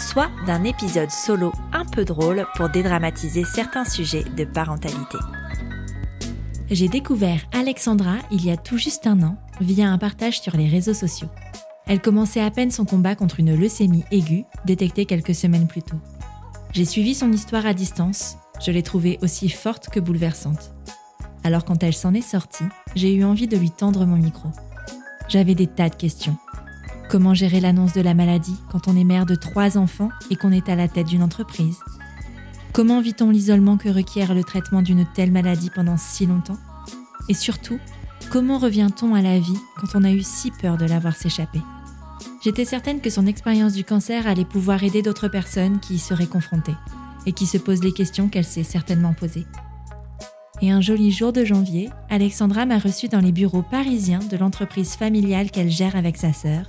soit d'un épisode solo un peu drôle pour dédramatiser certains sujets de parentalité. J'ai découvert Alexandra il y a tout juste un an via un partage sur les réseaux sociaux. Elle commençait à peine son combat contre une leucémie aiguë détectée quelques semaines plus tôt. J'ai suivi son histoire à distance, je l'ai trouvée aussi forte que bouleversante. Alors quand elle s'en est sortie, j'ai eu envie de lui tendre mon micro. J'avais des tas de questions. Comment gérer l'annonce de la maladie quand on est mère de trois enfants et qu'on est à la tête d'une entreprise Comment vit-on l'isolement que requiert le traitement d'une telle maladie pendant si longtemps Et surtout, comment revient-on à la vie quand on a eu si peur de la voir s'échapper J'étais certaine que son expérience du cancer allait pouvoir aider d'autres personnes qui y seraient confrontées et qui se posent les questions qu'elle s'est certainement posées. Et un joli jour de janvier, Alexandra m'a reçue dans les bureaux parisiens de l'entreprise familiale qu'elle gère avec sa sœur,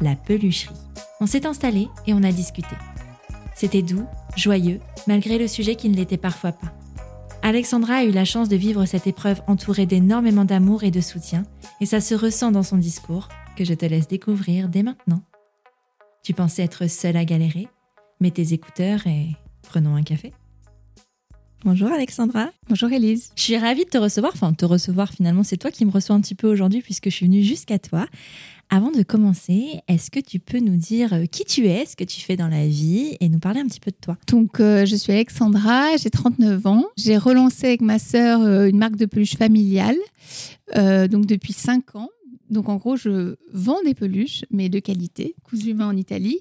la pelucherie. On s'est installé et on a discuté. C'était doux, joyeux, malgré le sujet qui ne l'était parfois pas. Alexandra a eu la chance de vivre cette épreuve entourée d'énormément d'amour et de soutien, et ça se ressent dans son discours, que je te laisse découvrir dès maintenant. Tu pensais être seule à galérer? Mets tes écouteurs et prenons un café. Bonjour Alexandra. Bonjour Elise. Je suis ravie de te recevoir. Enfin, te recevoir finalement, c'est toi qui me reçois un petit peu aujourd'hui puisque je suis venue jusqu'à toi. Avant de commencer, est-ce que tu peux nous dire euh, qui tu es, ce que tu fais dans la vie et nous parler un petit peu de toi? Donc, euh, je suis Alexandra, j'ai 39 ans. J'ai relancé avec ma sœur euh, une marque de peluche familiale donc depuis 5 ans. Donc, en gros, je vends des peluches, mais de qualité, cousues main en Italie.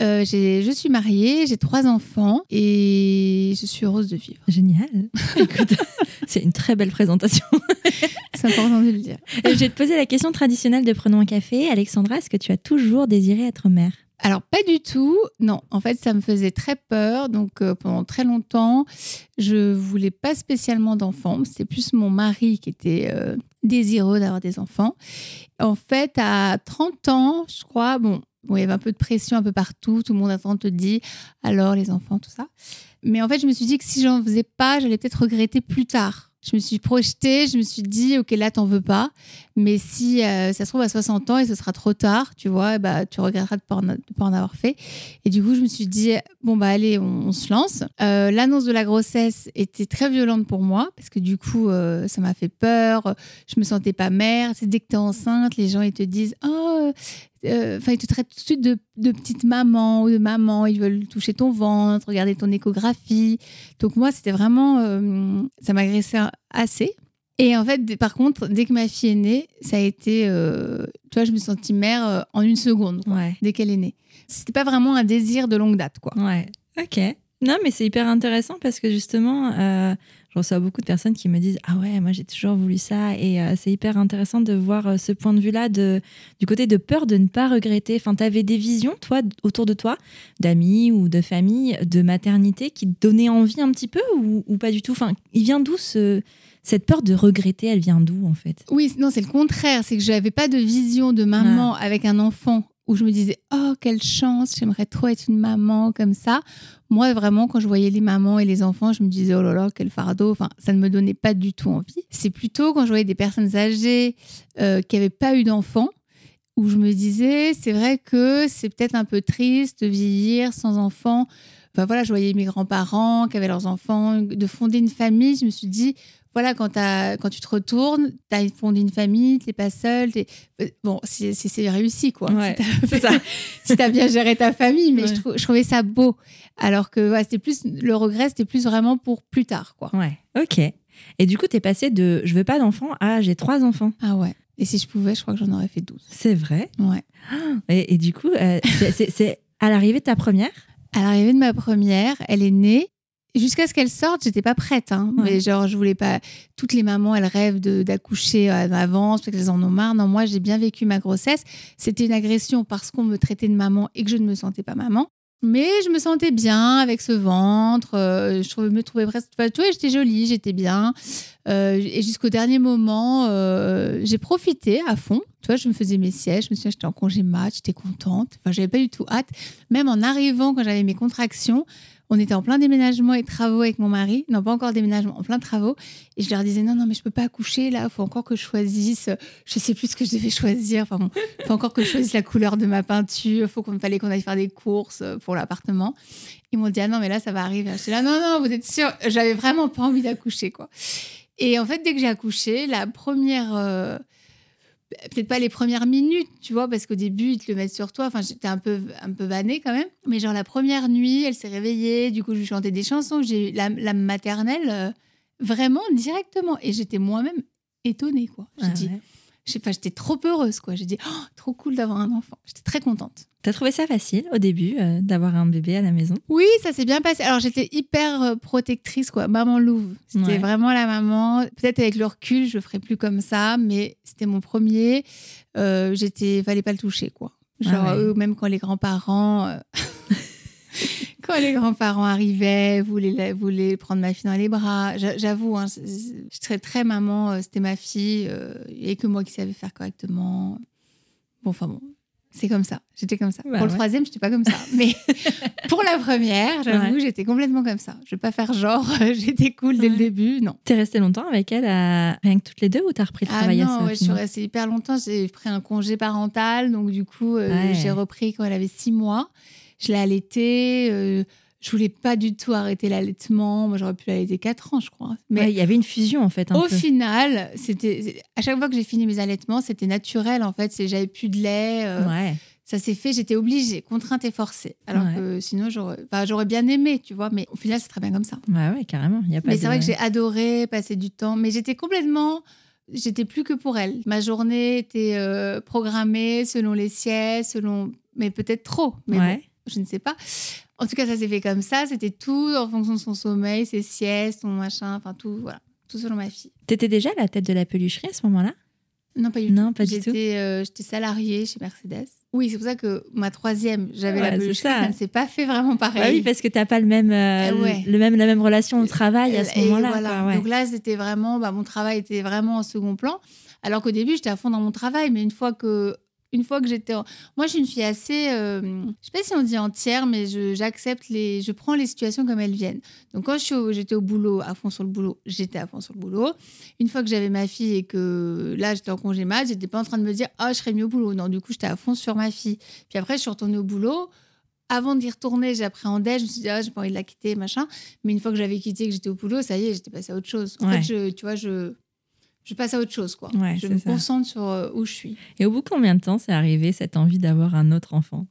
je suis mariée, j'ai trois enfants et je suis heureuse de vivre. Génial. Écoute, c'est une très belle présentation. C'est important de le dire. je vais te poser la question traditionnelle de Prenons un café. Alexandra, est-ce que tu as toujours désiré être mère? Alors pas du tout, non. En fait, ça me faisait très peur. Donc euh, pendant très longtemps, je voulais pas spécialement d'enfants. C'était plus mon mari qui était euh, désireux d'avoir des enfants. En fait, à 30 ans, je crois, bon, il y avait un peu de pression un peu partout. Tout le monde attend te dit alors les enfants, tout ça. Mais en fait, je me suis dit que si j'en faisais pas, j'allais peut-être regretter plus tard je me suis projetée, je me suis dit, ok, là, t'en veux pas. Mais si euh, ça se trouve à 60 ans et ce sera trop tard, tu vois, bah, tu regretteras de ne pas, en avoir fait. Et du coup, je me suis dit, bon, bah, allez, on, se lance. Euh, l'annonce de la grossesse était très violente pour moi parce que du coup, euh, ça m'a fait peur. Je me sentais pas mère. Dès que tu es enceinte, les gens, ils te disent, oh, enfin, ils te traitent tout de suite de, petite maman ou de maman. Ils veulent toucher ton ventre, regarder ton échographie. Donc moi, c'était vraiment, euh, ça m'agressait assez. Et en fait, par contre, dès que ma fille est née, ça a été, euh, tu vois, je me suis sentie mère en une seconde, dès qu'elle est née. C'était pas vraiment un désir de longue date, quoi. Ouais. Ok. Non, mais c'est hyper intéressant parce que justement, reçois beaucoup de personnes qui me disent Ah ouais, moi j'ai toujours voulu ça. Et euh, c'est hyper intéressant de voir euh, ce point de vue-là de, du côté de peur de ne pas regretter. Enfin, tu avais des visions, toi, autour de toi, d'amis ou de famille, de maternité qui te donnaient envie un petit peu ou, pas du tout? Enfin, il vient d'où ce, cette peur de regretter, elle vient d'où en fait? Oui, non, c'est le contraire. C'est que je n'avais pas de vision de maman ah. avec un enfant où je me disais oh quelle chance, j'aimerais trop être une maman comme ça. Moi vraiment quand je voyais les mamans et les enfants, je me disais oh là là quel fardeau. Enfin ça ne me donnait pas du tout envie. C'est plutôt quand je voyais des personnes âgées euh, qui n'avaient pas eu d'enfants où je me disais c'est vrai que c'est peut-être un peu triste de vieillir sans enfants. Enfin voilà, je voyais mes grands-parents qui avaient leurs enfants, de fonder une famille. Je me suis dit, voilà, quand, quand tu te retournes, tu as fondé une famille, tu n'es pas seule. Euh, bon, c'est réussi, quoi. si tu as, bien géré ta famille, mais je, trouvais ça beau. Alors que c'était plus le regret, c'était plus vraiment pour plus tard, quoi. Ouais, ok. Et du coup, tu es passé de je veux pas d'enfants à j'ai trois enfants. Ah ouais. Et si je pouvais, je crois que j'en aurais fait 12. C'est vrai Ouais. Et, du coup, euh, c'est à l'arrivée de ta première? À l'arrivée de ma première, elle est née jusqu'à ce qu'elle sorte, j'étais pas prête. Hein. Mais genre, je voulais pas. Toutes les mamans, elles rêvent d'accoucher à l'avance parce qu'elles en ont marre. Non, moi, j'ai bien vécu ma grossesse. C'était une agression parce qu'on me traitait de maman et que je ne me sentais pas maman. Mais je me sentais bien avec ce ventre. euh, je me trouvais presque. enfin, tu vois, j'étais jolie, j'étais bien. Euh, et jusqu'au dernier moment, euh, j'ai profité à fond. Tu vois, je me faisais mes sièges. Je me souviens, j'étais en congé match, j'étais contente. Enfin, j'avais pas du tout hâte. Même en arrivant, quand j'avais mes contractions, on était en plein déménagement et travaux avec mon mari. Non, pas encore déménagement, en plein travaux. Et je leur disais, non, non, mais je peux pas accoucher là. Il faut encore que je choisisse. Je sais plus ce que je devais choisir. Enfin bon, faut encore que je choisisse la couleur de ma peinture. Faut qu'on fallait qu'on aille faire des courses pour l'appartement. Ils m'ont dit, ah non, mais là, ça va arriver. J'étais là, non, non, vous êtes sûr? J'avais vraiment pas envie d'accoucher, quoi. Et en fait, dès que j'ai accouché, la première. euh, Peut-être pas les premières minutes, tu vois, parce qu'au début, ils te le mettent sur toi. Enfin, j'étais un peu, un peu vannée quand même. Mais genre, la première nuit, elle s'est réveillée. Du coup, je lui chantais des chansons. J'ai eu la, la maternelle euh, vraiment directement. Et j'étais moi-même étonnée, quoi. J'ai Ah dit, ouais. Je sais pas, j'étais trop heureuse, quoi. J'ai dit, oh, trop cool d'avoir un enfant. J'étais très contente. T'as trouvé ça facile au début euh, d'avoir un bébé à la maison? Oui, ça s'est bien passé. Alors, j'étais hyper euh, protectrice, quoi. Maman louve. C'était Ouais. vraiment la maman. Peut-être avec le recul, je ferai plus comme ça, mais c'était mon premier. Euh, j'étais, fallait pas le toucher, quoi. Genre, Ah ouais. eux, même quand les grands-parents. euh, Quand les grands-parents arrivaient, voulaient, la- voulaient prendre ma fille dans les bras. J'a- J'avoue, hein, je très, très maman, euh, c'était ma fille, euh, et que moi qui savais faire correctement. Bon, enfin bon, c'est comme ça. J'étais comme ça. Bah pour le ouais. troisième, j'étais pas comme ça. Mais pour la première, j'avoue, Ouais. j'étais complètement comme ça. Je vais pas faire genre, j'étais cool dès le début, non. T'es restée longtemps avec elle, à... rien que toutes les deux, ou t'as repris le Ah travail non, je suis restée hyper longtemps. J'ai pris un congé parental, donc du coup, euh, j'ai repris quand elle avait six mois. Je l'ai allaitée. euh, je voulais pas du tout arrêter l'allaitement. Moi, j'aurais pu l'allaiter quatre ans, je crois. Mais Ouais, il y avait une fusion en fait. Un au peu. final, c'était à chaque fois que j'ai fini mes allaitements, c'était naturel en fait. J'avais plus de lait. euh, Ouais. Ça s'est fait. J'étais obligée, contrainte et forcée. Alors Ouais. que sinon, j'aurais, enfin, bien aimé, tu vois. Mais au final, c'est très bien comme ça. Ouais, ouais, carrément. Il y a pas Mais de- c'est vrai que j'ai adoré passer du temps, mais j'étais complètement. J'étais plus que pour elle. Ma journée était euh, programmée selon les siestes, selon. Mais peut-être trop. Mais Ouais. bon, je ne sais pas. En tout cas, ça s'est fait comme ça. C'était tout en fonction de son sommeil, ses siestes, son machin, enfin tout, voilà. Tout selon ma fille. T'étais déjà à la tête de la pelucherie à ce moment-là? Non, pas du Non, tout. pas du tout. J'étais euh, j'étais salariée chez Mercedes. Oui, c'est pour ça que ma troisième, j'avais Ouais, la c'est peluche. ça. Ça. ne s'est pas fait vraiment pareil. Bah oui, parce que t'as pas le même, euh, Eh ouais. le même, la même relation au travail à ce Et moment-là. voilà. quoi, ouais. Donc là, c'était vraiment, bah, mon travail était vraiment en second plan. Alors qu'au début, j'étais à fond dans mon travail, mais une fois que, une fois que j'étais, en- moi, je suis une fille assez, euh, je sais pas si on dit entière, mais j'accepte les, je prends les situations comme elles viennent. Donc quand au- j'étais au boulot, à fond sur le boulot, j'étais à fond sur le boulot. Une fois que j'avais ma fille et que là, j'étais en congé mat, j'étais pas en train de me dire, ah, je serais mieux au boulot. Non, du coup, j'étais à fond sur ma fille. Puis après, je suis retournée au boulot. Avant d'y retourner, j'appréhendais, je me suis dit, ah, j'ai pas envie de la quitter, machin. Mais une fois que j'avais quitté, que j'étais au boulot, ça y est, j'étais passée à autre chose. En Ouais. fait, je, tu vois, je, je passe à autre chose, quoi. Ouais, je me ça. concentre sur euh, où je suis. Et au bout de combien de temps c'est arrivé cette envie d'avoir un autre enfant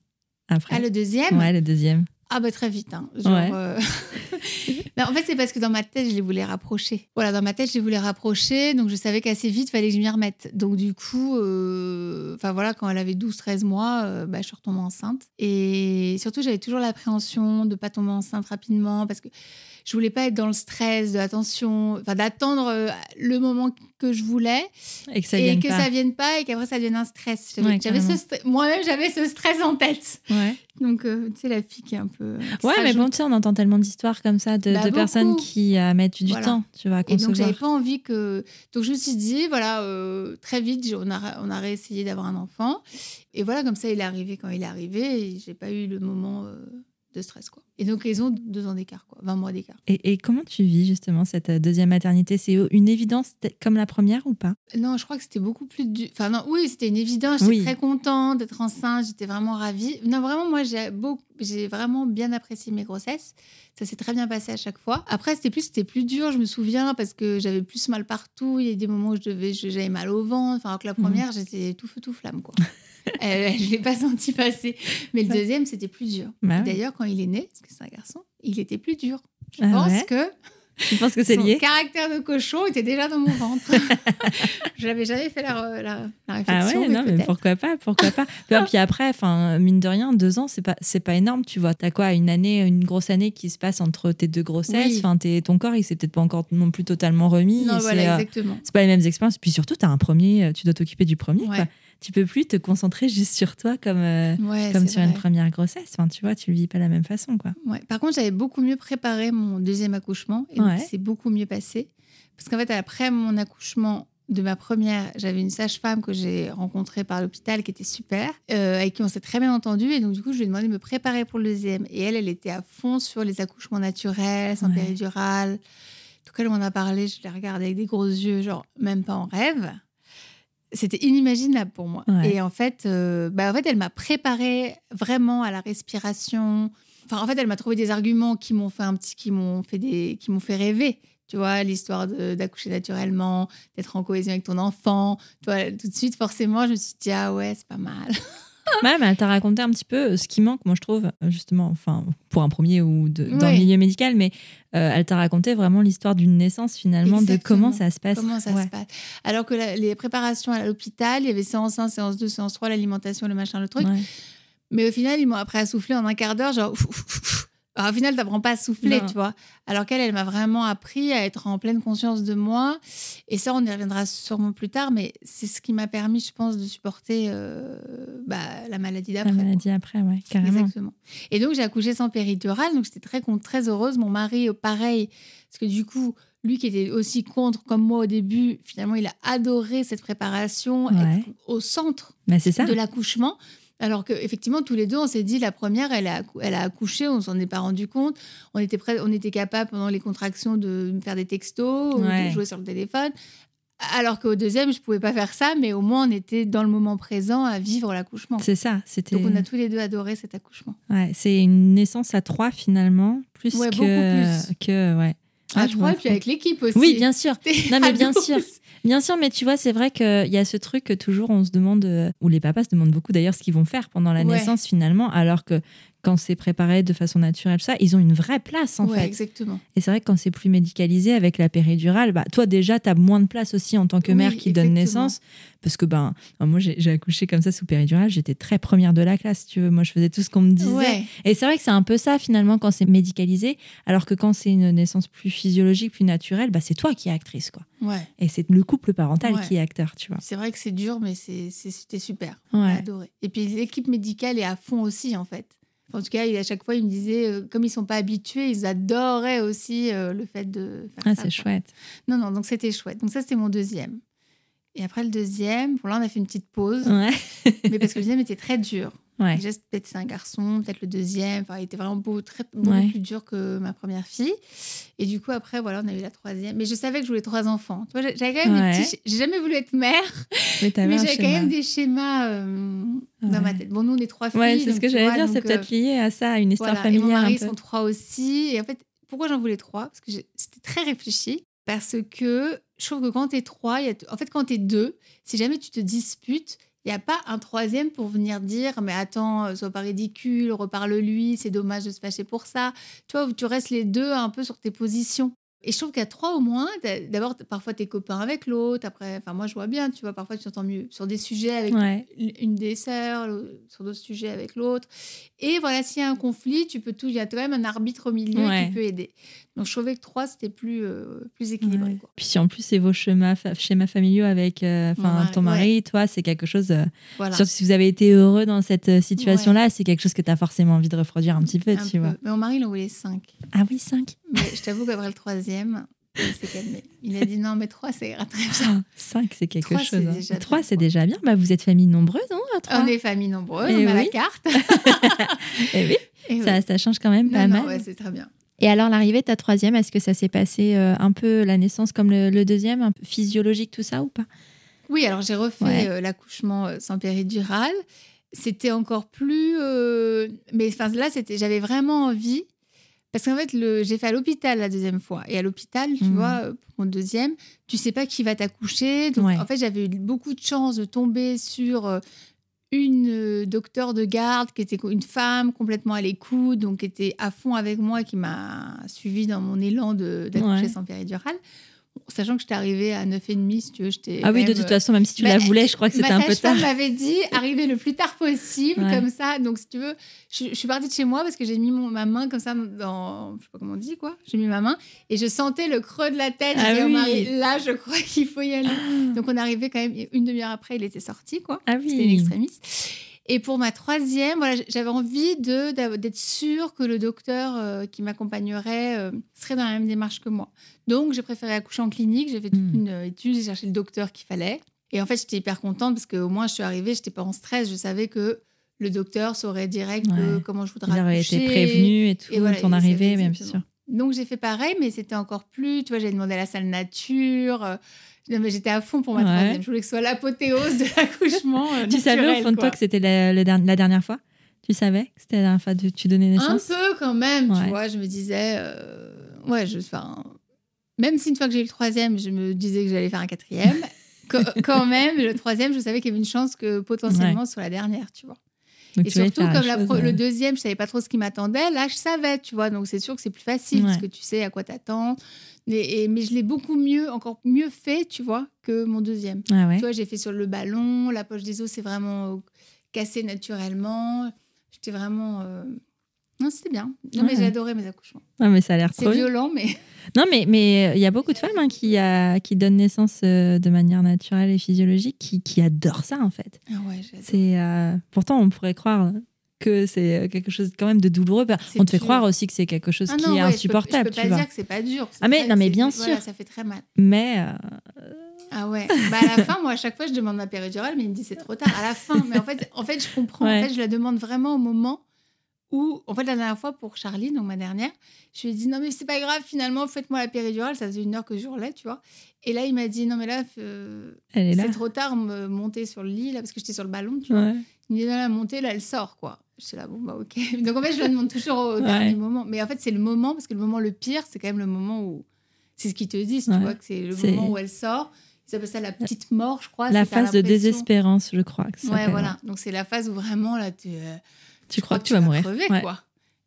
après? Ah, le deuxième? Ouais, le deuxième. Ah, bah très vite. hein. Genre, Ouais. euh, en fait, c'est parce que dans ma tête, je les voulais rapprocher. Voilà, dans ma tête, je les voulais rapprocher. Donc, je savais qu'assez vite, il fallait que je m'y remette. Donc, du coup, euh, enfin voilà, quand elle avait 12-13 mois, euh, bah, je suis retombée enceinte. Et surtout, j'avais toujours l'appréhension de pas tomber enceinte rapidement parce que je voulais pas être dans le stress de l'attention, enfin d'attendre euh, le moment que je voulais Et que ça et vienne que pas. ça vienne pas et qu'après ça devienne un stress. Ouais, moi-même, j'avais ce stress en tête. Ouais. Donc, euh, tu sais, la fille qui est un peu. Ouais, mais bon, tu sais, on entend tellement d'histoires comme ça de, Bah, de personnes qui euh, mettent du Voilà. temps, tu vois, à Et donc, j'avais pas envie que. Donc, je me suis dit, voilà, euh, très vite, on a, on a réessayé d'avoir un enfant. Et voilà, comme ça, il est arrivé quand il est arrivé. J'ai pas eu le moment de stress, quoi. Et donc, ils ont deux ans d'écart, quoi. 20 mois d'écart. Et, et comment tu vis justement cette euh, deuxième maternité? C'est une évidence comme la première ou pas? Non, je crois que c'était beaucoup plus dur. Enfin, non, oui, c'était une évidence. J'étais Oui. très contente d'être enceinte. J'étais vraiment ravie. Non, vraiment, moi, j'ai beaucoup... j'ai vraiment bien apprécié mes grossesses. Ça s'est très bien passé à chaque fois. Après, c'était plus, c'était plus dur, je me souviens, parce que j'avais plus mal partout. Il y a des moments où je devais, j'avais mal au ventre. Enfin, alors que la Mhm. première, j'étais tout feu, tout flamme, quoi. Euh, je l'ai pas senti passer. Mais le deuxième, c'était plus dur. Bah. D'ailleurs, quand il est né, parce que c'est un garçon, il était plus dur. Je Ah pense ouais que Tu penses que c'est son lié caractère de cochon était déjà dans mon ventre. je n'avais jamais fait la, la, la Ah réflexion. ouais, mais non, mais pourquoi pas, pourquoi pas. Puis, puis après, enfin, mine de rien, deux ans, c'est pas, c'est pas énorme, tu vois. T'as quoi, une année, une grosse année qui se passe entre tes deux grossesses. Oui. Enfin, t'es- ton corps, il s'est peut-être pas encore non plus totalement remis. Non, voilà, euh, exactement. c'est pas les mêmes expériences. Puis surtout, t'as un premier, tu dois t'occuper du premier. Ouais. quoi. Tu peux plus te concentrer juste sur toi comme, euh, comme sur une première grossesse. Enfin, tu vois, tu le vis pas de la même façon, quoi. Ouais. Par contre, j'avais beaucoup mieux préparé mon deuxième accouchement et c'est beaucoup mieux passé. Parce qu'en fait, après mon accouchement, de ma première, j'avais une sage-femme que j'ai rencontrée par l'hôpital qui était super, euh, avec qui on s'est très bien entendu. Et donc, du coup, je lui ai demandé de me préparer pour le deuxième. Et elle, elle était à fond sur les accouchements naturels, sans péridurale. Tout cas, elle m'en a parlé, je l'ai regardée avec des gros yeux, genre même pas en rêve. C'était inimaginable pour moi. Et en fait, euh, bah, en fait, elle m'a préparé vraiment à la respiration. Enfin, en fait, elle m'a trouvé des arguments qui m'ont fait un petit, qui m'ont fait des, qui m'ont fait rêver. Tu vois, l'histoire d'accoucher naturellement, d'être en cohésion avec ton enfant. Tu vois, tout de suite, forcément, je me suis dit, ah ouais, c'est pas mal. mais elle t'a raconté un petit peu euh, ce qui manque, moi, je trouve, justement, enfin, pour un premier ou de, dans le milieu médical, mais euh, elle t'a raconté vraiment l'histoire d'une naissance, finalement, de comment ça se passe. Comment ça se passe. Alors que les préparations à l'hôpital, il y avait séance 1, séance 2, séance 3, l'alimentation, le machin, le truc. Mais au final, ils m'ont appris à souffler en un quart d'heure, genre au final, tu n'apprends pas à souffler, tu vois. Alors qu'elle, elle m'a vraiment appris à être en pleine conscience de moi. Et ça, on y reviendra sûrement plus tard, mais c'est ce qui m'a permis, je pense, de supporter euh, bah, la maladie d'après. La maladie après, ouais, carrément. Exactement. Et donc, j'ai accouché sans péridurale, donc j'étais très, très heureuse. Mon mari, pareil, parce que du coup, lui qui était aussi contre comme moi au début, finalement, il a adoré cette préparation, être au centre bah, ça. de l'accouchement. Alors qu'effectivement, tous les deux, on s'est dit, la première, elle a, elle a accouché, on s'en est pas rendu compte. On était, prêt, on était capable, pendant les contractions, de faire des textos ou de jouer sur le téléphone. Alors qu'au deuxième, je pouvais pas faire ça, mais au moins, on était dans le moment présent à vivre l'accouchement. C'est ça. C'était... Donc, on a tous les deux adoré cet accouchement. Ouais, c'est une naissance à trois, finalement, plus que... Beaucoup plus. que ouais. À ah, trois, et puis avec l'équipe aussi. Oui, bien sûr. Non, mais bien sûr. Bien sûr, mais tu vois, c'est vrai qu'il y a ce truc que toujours on se demande, euh, ou les papas se demandent beaucoup d'ailleurs ce qu'ils vont faire pendant la naissance finalement, alors que quand c'est préparé de façon naturelle, ça, ils ont une vraie place en ouais, fait. exactement. Et c'est vrai que quand c'est plus médicalisé avec la péridurale, bah, toi déjà, tu as moins de place aussi en tant que mère qui donne naissance. Parce que ben, moi, j'ai accouché comme ça sous péridurale, j'étais très première de la classe, tu veux. Moi, je faisais tout ce qu'on me disait. Et c'est vrai que c'est un peu ça finalement quand c'est médicalisé, alors que quand c'est une naissance plus physiologique, plus naturelle, bah, c'est toi qui es actrice. quoi. Ouais. Et c'est le couple parental qui est acteur, tu vois. C'est vrai que c'est dur, mais c'était super. Ouais. Adoré. Et puis l'équipe médicale est à fond aussi, en fait en tout cas, à chaque fois, il me disait, euh, comme ils sont pas habitués, ils adoraient aussi euh, le fait de faire ah, c'est chouette. Non, non, donc c'était chouette. Donc ça, c'était mon deuxième. Et après le deuxième, bon là, on a fait une petite pause. mais parce que le deuxième était très dur. Ouais. peut-être c'est un garçon, peut-être le deuxième. Enfin, il était vraiment beau, très, beaucoup plus dur que ma première fille. Et du coup, après, voilà, on a eu la troisième. Mais je savais que je voulais trois enfants. J'avais quand même J'ai jamais voulu être mère, mais, mais j'avais quand même des schémas euh, dans ma tête. Bon, nous, on est trois filles. Ouais, c'est ce que j'allais dire. C'est peut-être euh, lié à ça, à une histoire familiale. Et mon mari sont trois aussi. Et en fait, pourquoi j'en voulais trois? Parce que c'était très réfléchi. Parce que je trouve que quand tu es trois, y a en fait, quand tu es deux, si jamais tu te disputes, il n'y a pas un troisième pour venir dire mais attends, euh, sois pas ridicule, reparle-lui, c'est dommage de se fâcher pour ça. Tu vois, tu restes les deux un peu sur tes positions. Et je trouve qu'à trois au moins, d'abord, parfois tes copains avec l'autre, après, enfin, moi je vois bien, tu vois, parfois tu t'entends mieux sur des sujets avec une des sœurs, sur d'autres sujets avec l'autre. Et voilà, s'il y a un conflit, tu peux tout, il y a quand même un arbitre au milieu qui peut aider. Donc je trouvais que trois, c'était plus, euh, plus équilibré. Puis si en plus c'est vos schémas, schémas familiaux avec euh, ton mari, toi, c'est quelque chose. Euh, surtout si vous avez été heureux dans cette situation-là, c'est quelque chose que tu as forcément envie de reproduire un petit peu, tu vois. Mais mon mari, il en voulait cinq. Ah oui, cinq. Mais je t'avoue qu'après le troisième, il s'est calmé. Il a dit non, mais trois, c'est très bien. Cinq, c'est quelque chose. Hein. Trois, c'est déjà bien. Bah, vous êtes famille nombreuse, hein, On est famille nombreuse, eh on a la carte. Et eh oui, ça, ça, change quand même pas mal. Ouais, c'est très bien. Et alors, l'arrivée de ta troisième, est-ce que ça s'est passé euh, un peu la naissance comme le, deuxième, un peu physiologique, tout ça ou pas? Oui, alors j'ai refait euh, l'accouchement euh, sans péridurale. C'était encore plus. Mais là, j'avais vraiment envie. Parce qu'en fait, j'ai fait à l'hôpital la deuxième fois. Et à l'hôpital, tu mmh. vois, pour mon deuxième, tu sais pas qui va t'accoucher. Donc, en fait, j'avais eu beaucoup de chance de tomber sur une euh, docteur de garde qui était une femme complètement à l'écoute, donc qui était à fond avec moi, qui m'a suivi dans mon élan d'accoucher sans péridurale. Sachant que j'étais arrivée à 9h30, si tu veux. j'étais Ah oui, de toute façon, même si tu bah, la voulais, je crois que c'était Ma un peu tard. sage-femme m'avait dit arriver le plus tard possible, Ouais. comme ça. Donc, si tu veux, je, je suis partie de chez moi parce que j'ai mis mon- ma main comme ça dans. Je sais pas comment on dit, quoi. J'ai mis ma main et je sentais le creux de la tête. Ah au oui. mari, là, je crois qu'il faut y aller. Donc, on arrivait quand même une demi-heure après, il était sorti, quoi. Ah C'était une oui. extrémiste. Et pour ma troisième, voilà, j'avais envie d'être sûre que le docteur euh, qui m'accompagnerait euh, serait dans la même démarche que moi. Donc, j'ai préféré accoucher en clinique. J'ai fait toute Hmm. une euh, étude, j'ai cherché le docteur qu'il fallait. Et en fait, j'étais hyper contente parce qu'au moins, je suis arrivée, j'étais pas en stress. Je savais que le docteur saurait direct Ouais. comment je voudrais Il aurait accoucher. été prévenu et tout, Et voilà, ton arrivée, bien sûr. Donc, j'ai fait pareil, mais c'était encore plus. Tu vois, j'ai demandé à la salle nature. Non, mais j'étais à fond pour ma Ouais. troisième. Je voulais que ce soit l'apothéose de l'accouchement. euh, Tu savais au fond de toi que c'était la, la dernière fois? Tu savais que c'était la dernière fois que tu donnais Un naissance? peu quand même, Ouais. tu vois. Je me disais, euh, ouais, je, enfin, même si une fois que j'ai eu le troisième, je me disais que j'allais faire un quatrième, quand même, le troisième, je savais qu'il y avait une chance que potentiellement ce soit la dernière, tu vois. Donc Et surtout, comme la chose, pro- euh, le deuxième, je savais pas trop ce qui m'attendait. Là, je savais, tu vois. Donc, c'est sûr que c'est plus facile parce que tu sais à quoi t'attends. Mais, et- mais je l'ai beaucoup mieux, encore mieux fait, tu vois, que mon deuxième. Ah ouais. Tu vois, j'ai fait sur le ballon. La poche des os, c'est vraiment euh, cassé naturellement. J'étais vraiment. euh, Non, c'était bien. Non, mais j'ai adoré mes accouchements. Ah, mais ça a l'air C'est violent, mais. Non, mais mais il y a beaucoup de femmes hein, qui, a, qui donnent naissance euh, de manière naturelle et physiologique qui, qui adorent ça, en fait. Ah ouais, j'adore. C'est euh, Pourtant, on pourrait croire que c'est euh, quelque chose quand même de douloureux. On te fait dur. croire aussi que c'est quelque chose Ah qui non, est ouais, insupportable, Je peux, je peux tu pas vois. dire que c'est pas dur. Ah, mais- non, mais bien voilà, sûr. ça fait très mal. Mais euh, Ah ouais. Bah à la fin, moi, à chaque fois, je demande ma péridurale, mais il me dit c'est trop tard. À la fin. Mais en fait, en fait je comprends. Ouais. En fait, je la demande vraiment au moment où, en fait, la dernière fois pour Charlie, donc ma dernière, je lui ai dit non, mais c'est pas grave, finalement, faites-moi la péridurale. Ça faisait une heure que je hurlais, tu vois. Et là, il m'a dit non, mais là, euh, là. c'est trop tard, me monter sur le lit, là, parce que j'étais sur le ballon, tu vois. Il me dit non, la montée, là, elle sort, quoi. Je suis là, bon, bah, ok. Donc, en fait, je la demande toujours au Ouais. dernier moment. Mais en fait, c'est le moment, parce que le moment le pire, c'est quand même le moment où. C'est ce qu'ils te disent, Ouais. tu vois, que c'est le moment où elle sort. Ils appellent ça la petite mort, je crois. La phase de désespérance, je crois. Que ça Ouais, voilà. Donc, c'est la phase où vraiment, là, tu, euh, Tu crois que tu vas mourir. crever, Ouais. quoi.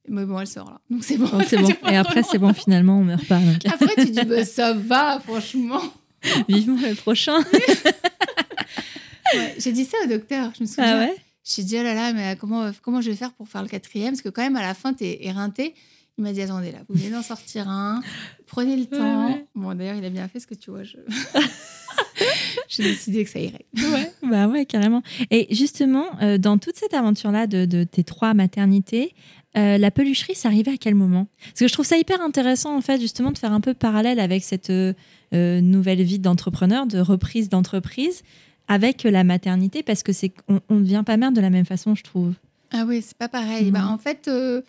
Mais bon, elle sort là. Donc, c'est bon. C'est vois, Et après, c'est bon, finalement, on meurt pas. Donc, Après, tu dis, bah, ça va, franchement. vivement le prochain. Ouais, J'ai dit ça au docteur, je me souviens. Ah ouais? J'ai dit, oh là là, mais comment, comment je vais faire pour faire le quatrième? Parce que quand même, à la fin, t'es éreinté. Il m'a dit, attendez, là, vous venez d'en sortir un, prenez le temps. Bon, d'ailleurs, il a bien fait ce que tu vois. Je... J'ai décidé que ça irait. Ouais, bah ouais, carrément. Et justement, euh, dans toute cette aventure-là de, de tes trois maternités, euh, la pelucherie, ça arrivait à quel moment? Parce que je trouve ça hyper intéressant, en fait, justement, de faire un peu parallèle avec cette euh, nouvelle vie d'entrepreneur, de reprise d'entreprise, avec la maternité, parce que c'est on, ne devient pas mère de la même façon, je trouve. Ah oui, c'est pas pareil. Bah, en fait, euh,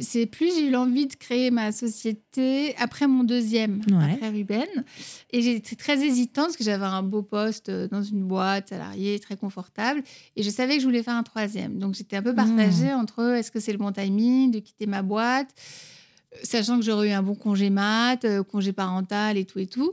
c'est plus j'ai eu l'envie de créer ma société après mon deuxième, Ouais. après Ruben. Et j'étais très hésitante parce que j'avais un beau poste euh, dans une boîte salariée très confortable. Et je savais que je voulais faire un troisième. Donc j'étais un peu partagée entre est-ce que c'est le bon timing de quitter ma boîte, euh, sachant que j'aurais eu un bon congé mat, euh, congé parental et tout et tout.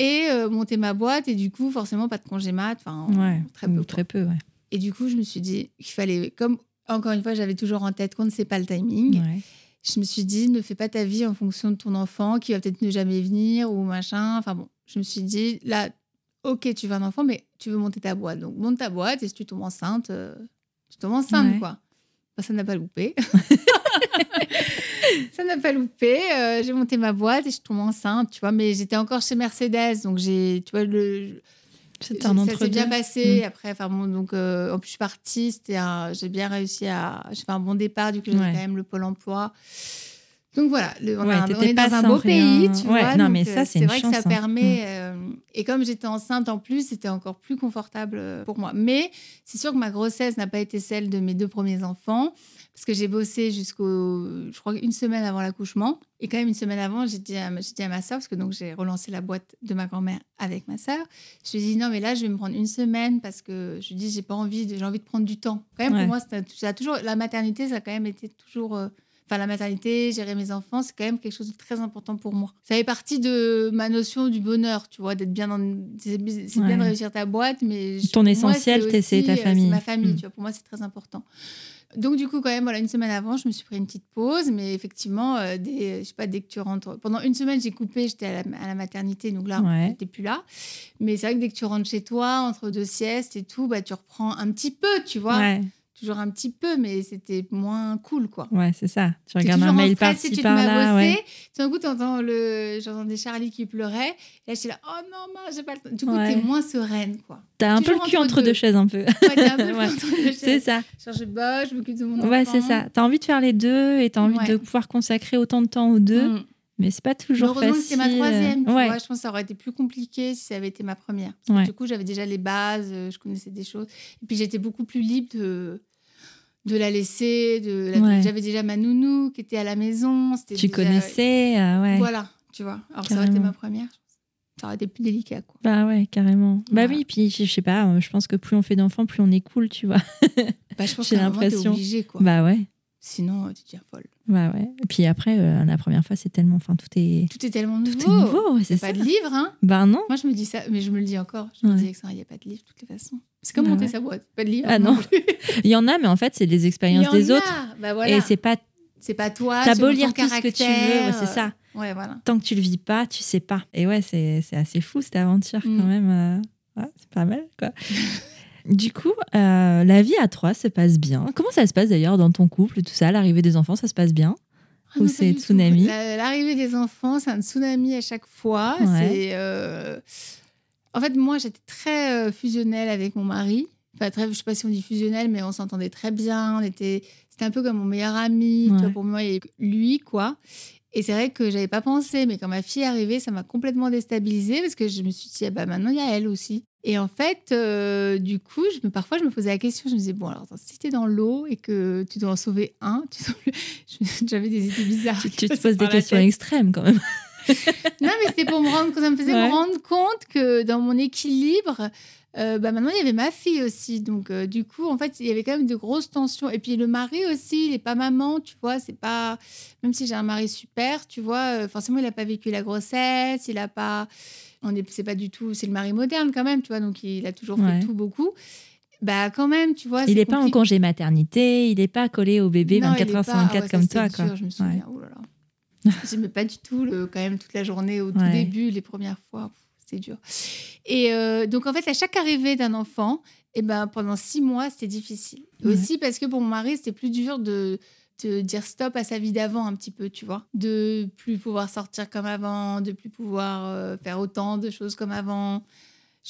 Et euh, monter ma boîte et du coup forcément pas de congé mat, enfin Ouais, très peu. Très peu, ouais. Et du coup, je me suis dit qu'il fallait, comme encore une fois, j'avais toujours en tête qu'on ne sait pas le timing. Ouais. Je me suis dit, ne fais pas ta vie en fonction de ton enfant qui va peut-être ne jamais venir ou machin. Enfin bon, je me suis dit, là, ok, tu veux un enfant, mais tu veux monter ta boîte. Donc monte ta boîte et si tu tombes enceinte, euh, tu tombes enceinte, Ouais. quoi. Ça n'a pas loupé. ça n'a pas loupé. Euh, j'ai monté ma boîte et je tombe enceinte, tu vois. Mais j'étais encore chez Mercedes, donc j'ai, tu vois, le, Ça s'est bien passé. Mm. Après, enfin bon, donc euh, en plus je suis partie, c'était j'ai bien réussi à, j'ai fait un bon départ du coup j'avais Ouais. quand même le pôle emploi. Donc voilà, le- on, Ouais, a on est pas dans un beau rien. pays, tu Ouais, vois. non, donc, mais euh, ça, c'est vrai que chance, ça hein. permet. euh, et comme j'étais enceinte en plus, c'était encore plus confortable pour moi. Mais c'est sûr que ma grossesse n'a pas été celle de mes deux premiers enfants parce que j'ai bossé jusqu'au, je crois, une semaine avant l'accouchement. Et quand même une semaine avant, j'ai dit à, j'ai dit à ma soeur, parce que donc j'ai relancé la boîte de ma grand-mère avec ma soeur. Je lui ai dit non, mais là, je vais me prendre une semaine parce que je lui dis j'ai pas envie, de- j'ai envie de prendre du temps. Quand même, Ouais. pour moi, ça a toujours la maternité, ça a quand même été toujours. euh, Enfin, la maternité, gérer mes enfants, c'est quand même quelque chose de très important pour moi. Ça fait partie de ma notion du bonheur, tu vois, d'être bien dans. C'est bien Ouais. de réussir ta boîte, mais. je- Ton moi, essentiel, c'est c'est ta euh, famille. C'est ma famille, Mm. tu vois, pour moi, c'est très important. Donc du coup, quand même, voilà, une semaine avant, je me suis pris une petite pause, mais effectivement, euh, dès, je sais pas, dès que tu rentres, pendant une semaine, j'ai coupé, j'étais à, la- à la maternité, donc là, Ouais. j'étais plus là. Mais c'est vrai que dès que tu rentres chez toi, entre deux siestes et tout, bah tu reprends un petit peu, tu vois, Ouais, toujours un petit peu, mais c'était moins cool, quoi. ouais, c'est ça. Tu regardes un mail par-ci, si par-là. Ouais. Tout d'un coup, t'entends le... j'entendais Charlie qui pleurait. Et là, j'étais là, oh non, mince, j'ai pas le temps. Du coup, Ouais. t'es moins sereine, quoi. T'as un peu le cul entre entre deux. deux chaises, un peu. Ouais, t'es un peu Ouais. entre deux c'est ça. Genre, je bosse, je m'occupe de mon enfant. Ouais, c'est ça. T'as envie de faire les deux et t'as envie de pouvoir consacrer autant de temps aux deux, Mm. mais c'est pas toujours heureusement que facile. c'est ma troisième. Tu ouais. vois, je pense que ça aurait été plus compliqué si ça avait été ma première. Parce que. Du coup, j'avais déjà les bases, euh, je connaissais des choses. Et puis, j'étais beaucoup plus libre de, de la laisser. De la- Ouais. J'avais déjà ma nounou qui était à la maison. Tu déjà- connaissais, euh, ouais. Voilà, tu vois. Alors, ça aurait été ma première. Ça aurait été plus délicat, quoi. Bah ouais, carrément. Bah Voilà. oui, puis je sais pas, euh, je pense que plus on fait d'enfants, plus on est cool, tu vois. Bah, je pense J'ai l'impression. obligé, quoi. Bah ouais. Sinon, euh, tu deviens folle. Bah ouais. Et puis après, euh, la première fois, c'est tellement. Enfin, tout est. Tout est tellement Tout nouveau. est nouveau, ouais, c'est a ça. pas de livre, hein. Bah non. Moi, je me dis ça, mais je me le dis encore. Je me dis, Alexandra, il n'y a pas de livre, de toutes les façons. C'est comme monter ouais. sa boîte. Pas de livre. Ah non. Il y en a, mais en fait, c'est des expériences en des a. autres. Bah voilà. Et c'est pas. C'est pas toi. T'as beau lire tout ce que tu veux, ouais, c'est ça. euh, Ouais, voilà. Tant que tu le vis pas, tu sais pas. Et ouais, c'est assez fou cette aventure Mm. quand même. euh, ouais, c'est pas mal, quoi. Du coup, euh, la vie à trois se passe bien. Comment ça se passe d'ailleurs dans ton couple, tout ça, l'arrivée des enfants, ça se passe bien? Ah Ou c'est tsunami? La- L'arrivée des enfants, c'est un tsunami à chaque fois. Ouais. C'est. euh, En fait, moi, j'étais très euh, fusionnelle avec mon mari. Enfin, très, je sais pas si on dit fusionnel, mais on s'entendait très bien. On était, c'était un peu comme mon meilleur ami. Ouais. vois, pour moi, il y avait lui, quoi. Et c'est vrai que j'avais pas pensé, mais quand ma fille est arrivée, ça m'a complètement déstabilisée parce que je me suis dit, ah bah maintenant il y a elle aussi. Et en fait, euh, du coup, je me, parfois je me posais la question, je me disais, bon, alors attends, si t'es dans l'eau et que tu dois en sauver un, tu j'avais des idées bizarres. Tu, te poses des questions extrêmes quand même. Non, mais c'était pour me rendre, ça me faisait Ouais. me rendre compte que dans mon équilibre, euh, bah maintenant il y avait ma fille aussi. Donc euh, du coup, en fait, il y avait quand même de grosses tensions. Et puis le mari aussi, il n'est pas maman, tu vois. C'est pas, même si j'ai un mari super, tu vois, euh, forcément il n'a pas vécu la grossesse, il n'a pas, on est, c'est pas du tout, c'est le mari moderne quand même, tu vois. Donc il a toujours Ouais. fait tout beaucoup. Bah quand même, tu vois. Il n'est pas en congé maternité, il n'est pas collé au bébé Non, 24 il est heures pas- sur 24 ah ouais, comme toi. dur, Quoi. je me Ouais. souviens. Oh là là. J'aimais pas du tout le, quand même toute la journée au tout Ouais. début, les premières fois. C'était dur. Et euh, donc, en fait, à chaque arrivée d'un enfant, et ben, pendant six mois, c'était difficile. Aussi parce que pour mon mari, c'était plus dur de, de dire stop à sa vie d'avant un petit peu, tu vois. De plus pouvoir sortir comme avant, de plus pouvoir euh, faire autant de choses comme avant.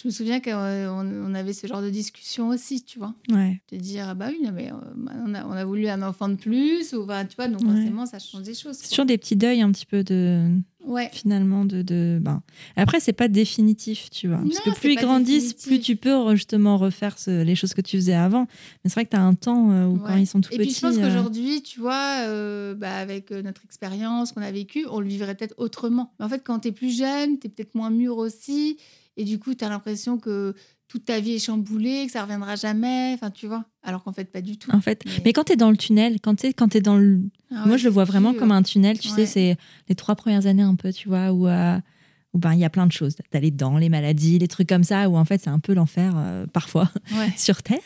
Je me souviens qu'on on avait ce genre de discussion aussi, tu vois Ouais. de dire ah bah oui mais euh, on, a, on a voulu un enfant de plus ou bah, tu vois donc Ouais. forcément ça change des choses C'est toujours des petits deuils un petit peu de. ouais Finalement, de. de ben. Après, c'est pas définitif, tu vois. Parce que plus ils grandissent, définitif. plus tu peux justement refaire ce- les choses que tu faisais avant. Mais c'est vrai que tu as un temps euh, où quand ils sont tout et petits. puis je pense euh, qu'aujourd'hui tu vois euh, bah, avec euh, notre expérience qu'on a vécue on le vivrait peut-être autrement mais en fait quand tu es plus jeune tu es peut-être moins mûr aussi et du coup tu as l'impression que toute ta vie est chamboulée que ça reviendra jamais enfin tu vois alors qu'en fait pas du tout En fait, Mais- mais quand tu es dans le tunnel, quand tu es, quand es dans le. Ah Moi, je le vois vraiment comme un tunnel, tu Ouais. sais, c'est les trois premières années un peu, tu vois, où. euh, où ben, il y a plein de choses. T'as les dents, les maladies, les trucs comme ça, où en fait c'est un peu l'enfer euh, parfois ouais. sur Terre.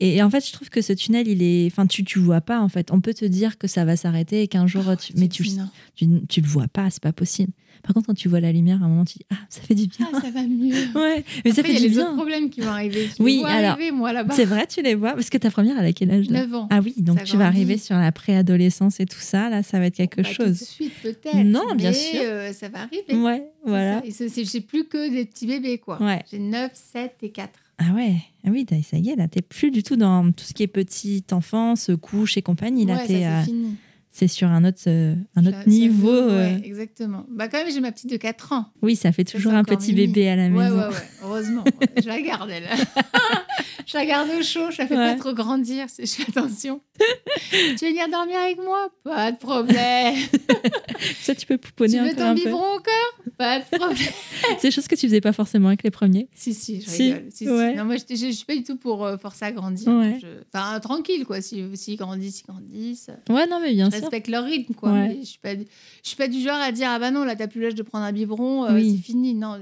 Et en fait, je trouve que ce tunnel, il est. Enfin, tu, tu vois pas, en fait. On peut te dire que ça va s'arrêter et qu'un jour. Oh, tu... Mais tu non. tu, tu le vois pas, c'est pas possible. Par contre, quand tu vois la lumière, à un moment, tu dis Ah, ça fait du bien. ah ça va mieux Ouais, mais ça fait il y a du les autres bien. problèmes qui vont arriver Je les Oui, vois alors, arriver, moi là-bas C'est vrai, tu les vois. Parce que ta première, elle a quel âge là 9 ans Ah oui, donc Ça tu vas arriver sur la préadolescence et tout ça. Là, ça va être quelque Bah, Tout chose. de suite, peut-être. Non, bien sûr. euh, ça va arriver. Ouais, voilà. Et J'ai plus que des petits bébés, quoi. Ouais. J'ai 9, 7 et 4. Ah ouais, ah oui, ça y est, là, t'es plus du tout dans tout ce qui est petite enfance, couche et compagnie. Là, ouais, t'es, ça, euh, c'est fini. C'est sur un autre, euh, un autre Ça- ça niveau. euh. ouais, exactement. Bah, quand même, j'ai ma petite de 4 ans. Oui, ça fait toujours un petit bébé à la Ouais, maison. ouais, ouais. Heureusement. je la garde, elle. je la garde au chaud. Je la fais Ouais. pas trop grandir. c'est- Je fais attention. tu veux venir dormir avec moi? Pas de problème. Ça, tu peux pouponner tu veux un peu. biberon encore? Pas de problème. C'est des choses que tu faisais pas forcément avec les premiers. Si, si, je Si, rigole. Si, si. ouais. Non, moi, je, je, je suis pas du tout pour euh, forcer à grandir. Ouais. Je- Enfin, tranquille, quoi. S'ils si, grandissent, ils grandissent. Ouais, non, mais bien je sûr. respecte leur rythme, quoi. Ouais. Mais je suis pas, du- je suis pas du genre à dire ah bah non, là, t'as plus l'âge de prendre un biberon, euh, Oui. c'est fini. Non,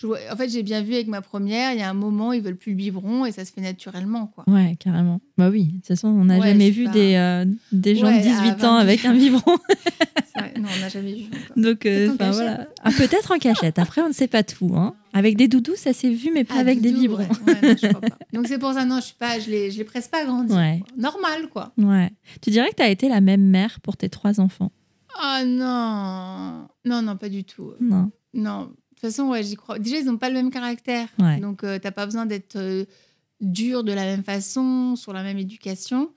je vois- en fait, j'ai bien vu avec ma première, il y a un moment, ils veulent plus le biberon et ça se fait naturellement, quoi. Ouais, carrément. Bah oui, de toute façon, on n'a Ouais, jamais vu pas- des, euh, des gens Ouais, de 18 à ans 20. avec un biberon. Vrai. Non, on n'a jamais vu. encore. Donc, euh, Peut-être en enfin, cachette. voilà. Ah, Peut-être en cachette. Après, on ne sait pas tout. Hein. Avec des doudous, ça s'est vu, mais pas Ah, avec des biberons. ouais. Non, je crois pas. Donc c'est pour ça, non, je suis pas, je pas grandir. Ouais. quoi. Normal, quoi. Ouais. Tu dirais que tu as été la même mère pour tes trois enfants? Ah non, non, non, pas du tout. Non. Non, toute façon, ouais, j'y crois. Déjà, ils n'ont pas le même caractère. Ouais. Donc, tu t'as pas besoin d'être euh, dur de la même façon, sur la même éducation.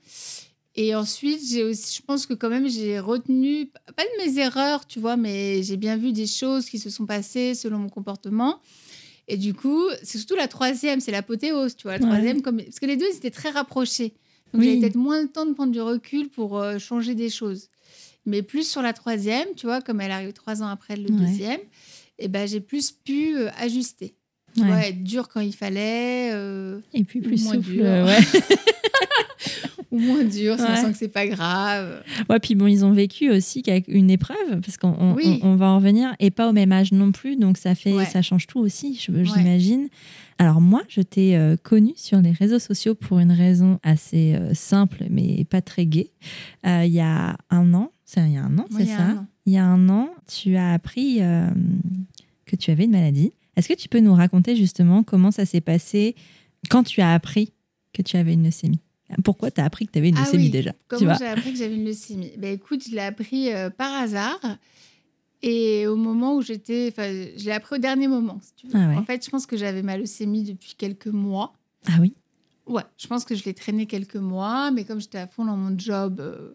Et ensuite, j'ai aussi, je pense que quand même, j'ai retenu, pas de mes erreurs, tu vois, mais j'ai bien vu des choses qui se sont passées selon mon comportement. Et du coup, c'est surtout la troisième, c'est l'apothéose, tu vois. La Ouais. troisième, comme... parce que les deux, ils étaient très rapprochés. Donc, Oui. j'avais peut-être moins le temps de prendre du recul pour euh, changer des choses. Mais plus sur la troisième, tu vois, comme elle arrive trois ans après le Ouais. deuxième, et ben, j'ai plus pu euh, ajuster. Ouais. être dur quand il fallait, euh, Et puis plus Moins souple. dur. ouais. ou moins dur, on Ouais. sent que c'est pas grave. ouais, puis bon, ils ont vécu aussi une épreuve, parce qu'on on- Oui. on- on va en revenir, et pas au même âge non plus, donc ça fait, Ouais. ça change tout aussi, j'imagine. Alors moi, je t'ai euh, connue sur les réseaux sociaux pour une raison assez euh, simple, mais pas très gaie. Il y a un an, c'est il y a un an, c'est ça? un an. Il y a un an, tu as appris euh, que tu avais une maladie. Est-ce que tu peux nous raconter justement comment ça s'est passé quand tu as appris que tu avais une leucémie? Pourquoi tu as appris que tu avais une Ah leucémie oui, déjà? Comment j'ai appris que j'avais une leucémie? Ben écoute, je l'ai appris euh, par hasard. Et au moment où j'étais. Enfin, je l'ai appris au dernier moment, si tu veux. Ah ouais. En fait, je pense que j'avais ma leucémie depuis quelques mois. Ah oui? Ouais, je pense que je l'ai traîné quelques mois, mais comme j'étais à fond dans mon job, euh,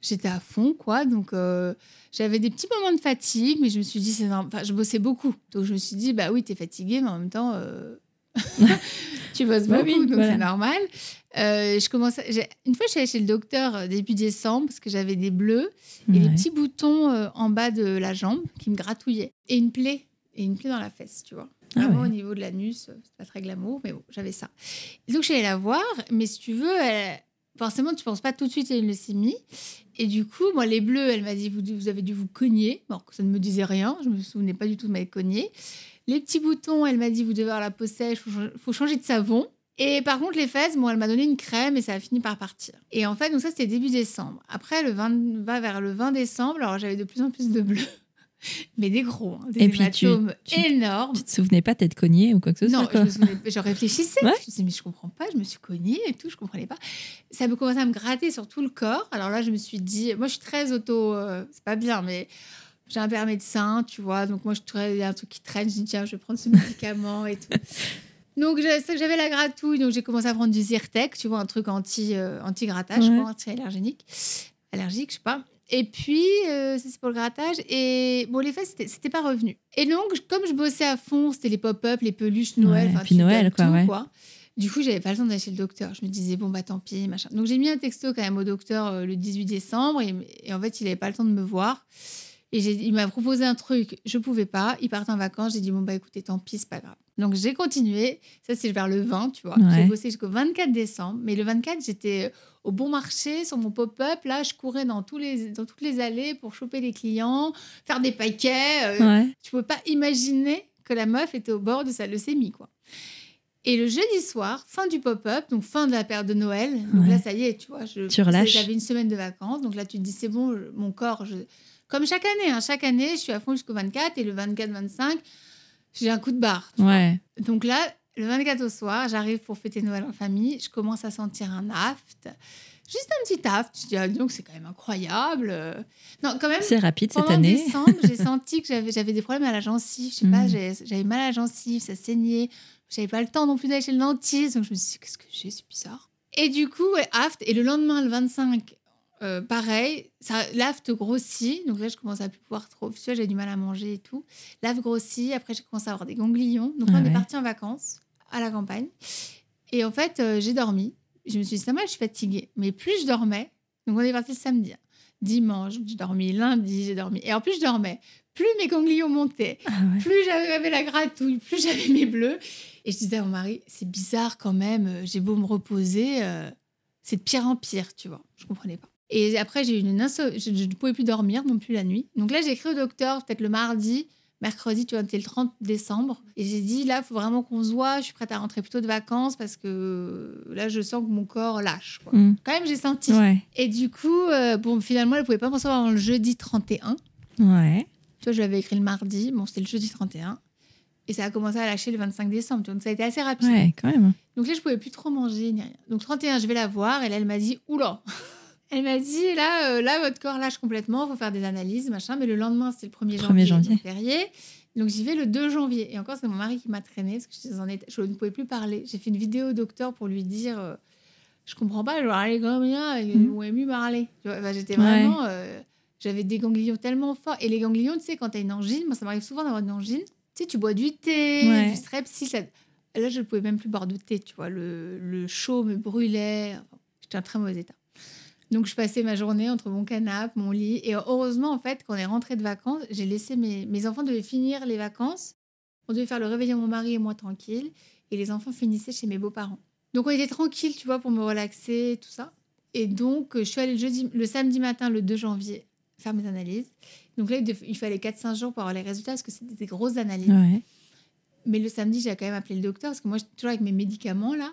j'étais à fond, quoi. Donc, euh, j'avais des petits moments de fatigue, mais je me suis dit, c'est normal. Enfin, je bossais beaucoup. Donc, je me suis dit, bah oui, t'es fatiguée, mais en même temps, euh, tu bosses Bah beaucoup, oui, donc voilà. c'est normal. Euh, je j'ai- une fois, je suis allée chez le docteur début décembre parce que j'avais des bleus et des petits boutons en bas de la jambe qui me gratouillaient. Et une plaie. Et une plaie dans la fesse, tu vois. Ah Vraiment ouais. au niveau de l'anus, c'est pas très glamour, mais bon, j'avais ça. Et donc, je suis allée la voir, mais si tu veux, elle- forcément, tu penses pas tout de suite à une leucémie. Et du coup, moi, les bleus, elle m'a dit, vous, avez dû vous cogner. Bon, ça ne me disait rien, je me souvenais pas du tout de m'être cogné. Les petits boutons, elle m'a dit, vous devez avoir la peau sèche, faut, faut changer de savon. Et par contre, les fesses, bon, elle m'a donné une crème et ça a fini par partir. Et en fait, donc ça, c'était début décembre. Après, le 20, va vers le 20 décembre, alors j'avais de plus en plus de bleus. Mais des gros, hein, des Et puis tu- hématomes tu- énormes. Tu te souvenais pas t'être cogné ou quoi que ce Non, soit je, me souvenais pas. je réfléchissais. Ouais. Je me disais, mais je comprends pas, je me suis cognée et tout, je comprenais pas. Ça me commençait à me gratter sur tout le corps. Alors là, je me suis dit, moi, je suis très auto. euh, c'est pas bien, mais j'ai un père médecin, tu vois. Donc moi, je il y a un truc qui traîne. Je dis, tiens, je vais prendre ce médicament et tout. Donc je- j'avais la gratouille, donc j'ai commencé à prendre du Zyrtec, tu vois, un truc anti, euh, anti-grattage, je Ouais. crois, anti-allergénique. Allergique, je sais pas. Et puis, euh, c'est pour le grattage. Et bon, les fesses, c'était- pas revenu. Et donc, comme je bossais à fond, c'était les pop-up, les peluches Noël. Ouais, puis Noël, quoi, tout, ouais. quoi. Du coup, j'avais pas le temps d'aller chez le docteur. Je me disais, bon, bah tant pis, machin. Donc, j'ai mis un texto quand même au docteur euh, le 18 décembre. Et, et en fait, il avait pas le temps de me voir. Et il m'a proposé un truc, je pouvais pas. Il partait en vacances. J'ai dit, bon, bah écoutez, tant pis, c'est pas grave. Donc, j'ai continué. Ça, c'est vers le 20, tu vois. Ouais. J'ai bossé jusqu'au 24 décembre. Mais le 24, j'étais au bon marché, sur mon pop-up. Là, je courais dans, tous les, dans toutes les allées pour choper les clients, faire des paquets. euh, Ouais. tu peux pas imaginer que la meuf était au bord de sa leucémie, quoi. Et le jeudi soir, fin du pop-up, donc fin de la période de Noël. Donc Ouais. là, ça y est, tu vois, je. J'avais une semaine de vacances, donc là, tu te dis, c'est bon, mon corps, je... comme chaque année, hein, chaque année, je suis à fond jusqu'au 24, et le 24-25, j'ai un coup de barre. Ouais. Donc là, le 24 au soir, j'arrive pour fêter Noël en famille, je commence à sentir un aft. Juste un petit aft. Je dis, ah, donc c'est quand même incroyable. Non, quand même, C'est rapide cette année. décembre, j'ai senti que j'avais, j'avais des problèmes à la gencive. Je sais pas, Mm. j'avais, mal à la gencive, ça saignait. J'avais pas le temps non plus d'aller chez le dentiste. Donc je me suis dit, qu'est-ce que j'ai C'est bizarre. Et du coup, aft. Et le lendemain, le 25, euh, pareil, ça, l'aft grossit. Donc là, je commence à plus pouvoir trop. Tu vois, j'ai du mal à manger et tout. L'aft grossit. Après, j'ai commencé à avoir des ganglions. Donc là, Ah on est parti en vacances à la campagne. Et en fait, euh, j'ai dormi. Je me suis dit, c'est normal, je suis fatiguée. Mais plus je dormais, donc on est parti le samedi. hein. Dimanche, j'ai dormi. Lundi, j'ai dormi. Et en plus, je dormais. Plus mes ganglions montaient, Ah ouais. plus j'avais la gratouille, plus j'avais mes bleus. Et je disais à mon mari, c'est bizarre quand même, euh, j'ai beau me reposer, euh, c'est de pire en pire, tu vois. Je comprenais pas. Et après, j'ai eu une inso... je, ne pouvais plus dormir non plus la nuit. Donc là, j'ai écrit au docteur, peut-être le mardi, mercredi, tu vois, c'était le 30 décembre. Et j'ai dit, là, il faut vraiment qu'on se voit. Je suis prête à rentrer plutôt de vacances parce que là, je sens que mon corps lâche. Quoi. Mm. Quand même, j'ai senti. Ouais. Et du coup, euh, bon, finalement, elle ne pouvait pas m'en savoir avant le jeudi 31. Ouais. Tu vois, je l'avais écrit le mardi. Bon, c'était le jeudi 31. Et ça a commencé à lâcher le 25 décembre. tu vois, Donc, ça a été assez rapide. Ouais, quand même. Donc là, je pouvais plus trop manger ni rien. Donc 31, je vais la voir. Et là, elle m'a dit, oula Elle m'a dit, là, euh, là, votre corps lâche complètement. Il faut faire des analyses, machin. Mais le lendemain, c'était le 1er 1er janvier. janvier. donc férié. Donc j'y vais le 2 janvier. Et encore, c'est mon mari qui m'a traîné parce que j'étais en état- je ne pouvais plus parler. J'ai fait une vidéo au docteur pour lui dire, euh, je comprends pas, je vais aller comme bien. Il Mhm. m'aurait mieux parler. Tu vois, enfin, J'étais Ouais. vraiment... euh, j'avais des ganglions tellement forts. Et les ganglions, tu sais, quand tu as une angine, moi, ça m'arrive souvent d'avoir une angine. Tu sais, tu bois du thé, Ouais. du strepsil. ça- Là, je ne pouvais même plus boire de thé, tu vois. Le, le chaud me brûlait. Enfin, J'étais en très mauvais état. Donc, je passais ma journée entre mon canapé, mon lit. Et heureusement, en fait, quand on est rentré de vacances, j'ai laissé mes... Mes enfants devaient finir les vacances. On devait faire le réveillon, mon mari et moi, tranquille. Et les enfants finissaient chez mes beaux-parents. Donc, on était tranquille, tu vois, pour me relaxer, tout ça. Et donc, je suis allée le, jeudi, le samedi matin, le 2 janvier, faire mes analyses. Donc là, il fallait 4-5 jours pour avoir les résultats parce que c'était des grosses analyses. Ouais. Mais le samedi, j'ai quand même appelé le docteur parce que moi, j'étais toujours avec mes médicaments là.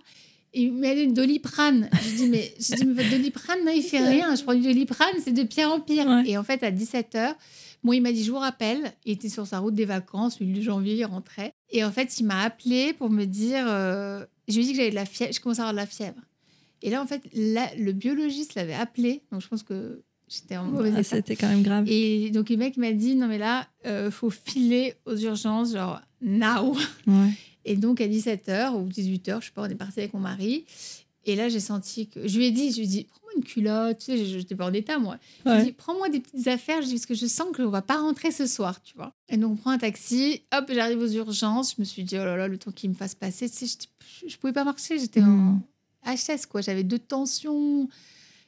Il m'a donné une doliprane. J'ai dit, mais, j'ai dit, mais votre doliprane, non, il fait rien. Je prends du doliprane, c'est de pire en pire. Ouais. Et en fait, à 17h, bon, il m'a dit, je vous rappelle. Il était sur sa route des vacances, le 8 janvier, il rentrait. Et en fait, il m'a appelé pour me dire, euh, je lui ai dit que j'avais de la fièvre, je commençais à avoir de la fièvre. Et là, en fait, le biologiste l'avait appelé. Donc, je pense que j'étais en mauvais Ah. C'était quand même grave. Et donc, le mec m'a dit, non, mais là, euh, faut filer aux urgences, genre, now. Ouais. Et donc, à 17h ou 18h, je sais pas, on est parti avec mon mari. Et là, j'ai senti que. Je lui ai dit, je lui ai dit, prends-moi une culotte. Tu sais, je n'étais pas en état, moi. Je lui ai dit, prends-moi des petites affaires. Je dis, parce que je sens qu'on va pas rentrer ce soir, tu vois. Et donc, on prend un taxi. Hop, j'arrive aux urgences. Je me suis dit, oh là là, le temps qu'il me fasse passer. Tu sais, j'étais- je pouvais pas marcher. J'étais Mm. en HS, quoi. J'avais deux tensions.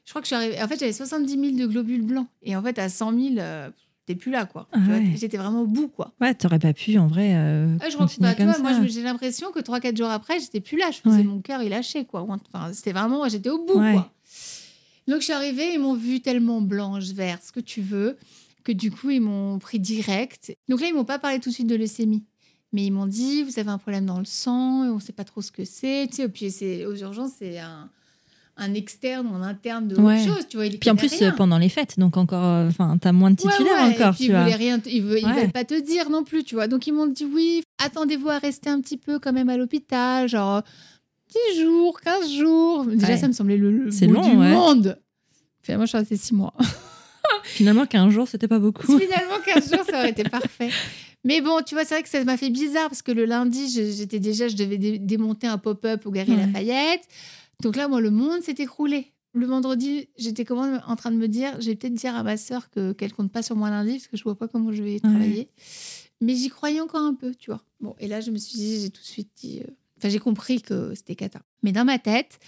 Je crois que je suis arrivée. En fait, j'avais 70 000 de globules blancs. Et en fait, à 100 000, euh, t'es plus là, quoi. Ah ouais. J'étais vraiment au bout, quoi. Ouais, t'aurais pas pu en vrai. euh, Ah, je rentre pas, moi ça. je- j'ai l'impression que 3-4 jours après, j'étais plus là. Je faisais Ouais. mon cœur, il lâchait quoi. Enfin, c'était vraiment, j'étais au bout Ouais. quoi. Donc je suis arrivée, ils m'ont vue tellement blanche, verte, ce que tu veux, que du coup ils m'ont pris direct. Donc là ils m'ont pas parlé tout de suite de leucémie. Mais ils m'ont dit, vous avez un problème dans le sang, et on sait pas trop ce que c'est. Tu sais, et puis c'est, aux urgences, c'est un, un externe ou un interne de autre Ouais. chose. Tu vois, il Puis en plus, rien. pendant les fêtes, donc encore, euh, enfin, t'as moins de titulaires ouais, encore, puis tu ils vois. rien, ils, veulent, ils veulent pas te dire non plus, tu vois. Donc ils m'ont dit oui, attendez-vous à rester un petit peu quand même à l'hôpital, genre 10 jours, 15 jours. Déjà, ça me semblait le, le bout long, du monde. Finalement, je suis restée 6 mois. Finalement, 15 jours, c'était pas beaucoup. Finalement, 15 jours, ça aurait été parfait. Mais bon, tu vois, c'est vrai que ça m'a fait bizarre parce que le lundi, j'étais déjà, je devais dé- démonter un pop-up au Galerie. Lafayette. Donc là, moi, le monde s'est écroulé. Le vendredi, j'étais comment en train de me dire, je vais peut-être dire à ma sœur que qu'elle compte pas sur moi lundi parce que je vois pas comment je vais travailler. Mais j'y croyais encore un peu, tu vois. Bon, et là, je me suis dit, j'ai tout de suite dit, euh, enfin, j'ai compris que c'était cata. Mais dans ma tête,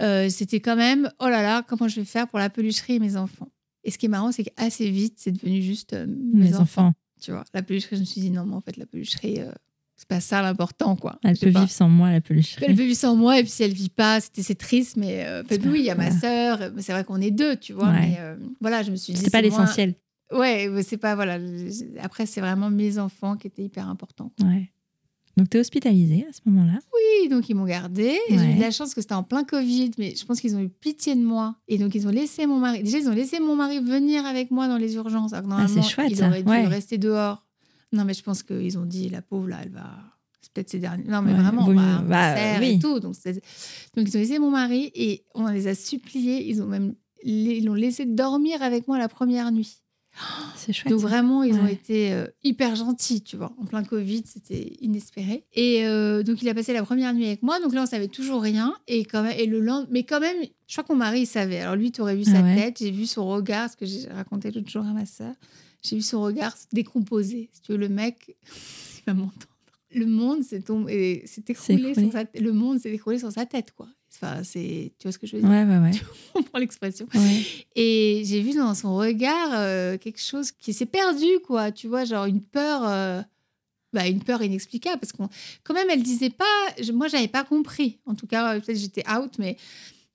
euh, c'était quand même, oh là là, comment je vais faire pour la pelucherie et mes enfants? Et ce qui est marrant, c'est qu'assez vite, c'est devenu juste euh, mes, Mes enfants. enfants, Tu vois, la pelucherie, je me suis dit, non, mais en fait, la pelucherie, c'est pas ça l'important, quoi. elle peut pas. vivre sans moi, la pelucherie. Elle peut vivre sans moi, et puis si elle vit pas, c'était c'est triste, mais euh, oui, il y a ma sœur, mais c'est vrai qu'on est deux, tu vois. Ouais. Mais euh, voilà, je me suis dit. C'est pas moins- l'essentiel. Ouais, mais c'est pas, voilà. Après, c'est vraiment mes enfants qui étaient hyper importants. Ouais. Donc, t'es hospitalisée à ce moment-là. Oui, donc ils m'ont gardée. J'ai Ouais. eu de la chance que c'était en plein Covid, mais je pense qu'ils ont eu pitié de moi. Et donc ils ont laissé mon mari. Déjà, ils ont laissé mon mari venir avec moi dans les urgences. Alors que Ah, c'est normalement, chouette, il aurait dû Ouais. rester dehors. Non, mais je pense qu'ils ont dit, la pauvre, là, elle va. C'est peut-être ses derniers. Non, mais Ouais, vraiment, bah, Bah, oui. et tout. Donc, donc ils ont laissé mon mari et on les a suppliés. Ils ont même ils l'ont laissé dormir avec moi la première nuit. C'est chouette. Donc vraiment, ils ont été euh, hyper gentils, tu vois. En plein Covid, c'était inespéré. Et euh, donc il a passé la première nuit avec moi. Donc là, on savait toujours rien. Et quand même, et le lendemain, mais quand même, je crois que mon mari il savait. Alors lui, tu aurais vu Ah sa ouais. tête, j'ai vu son regard, ce que j'ai raconté l'autre jour à ma sœur. J'ai vu son regard se décomposer. Si tu veux, le mec, il va m'entendre. Le monde s'est tombé, s'est écroulé sur sa tête. Le monde s'est écroulé sur sa tête, quoi. Enfin, c'est, tu vois ce que je veux dire? Ouais, ouais, ouais. On prend l'expression? Et j'ai vu dans son regard euh, quelque chose qui s'est perdu, quoi. Tu vois, genre une peur, euh, bah, une peur inexplicable. Parce qu'on, quand même, elle disait pas. je- moi, j'avais pas compris. En tout cas, peut-être j'étais out, mais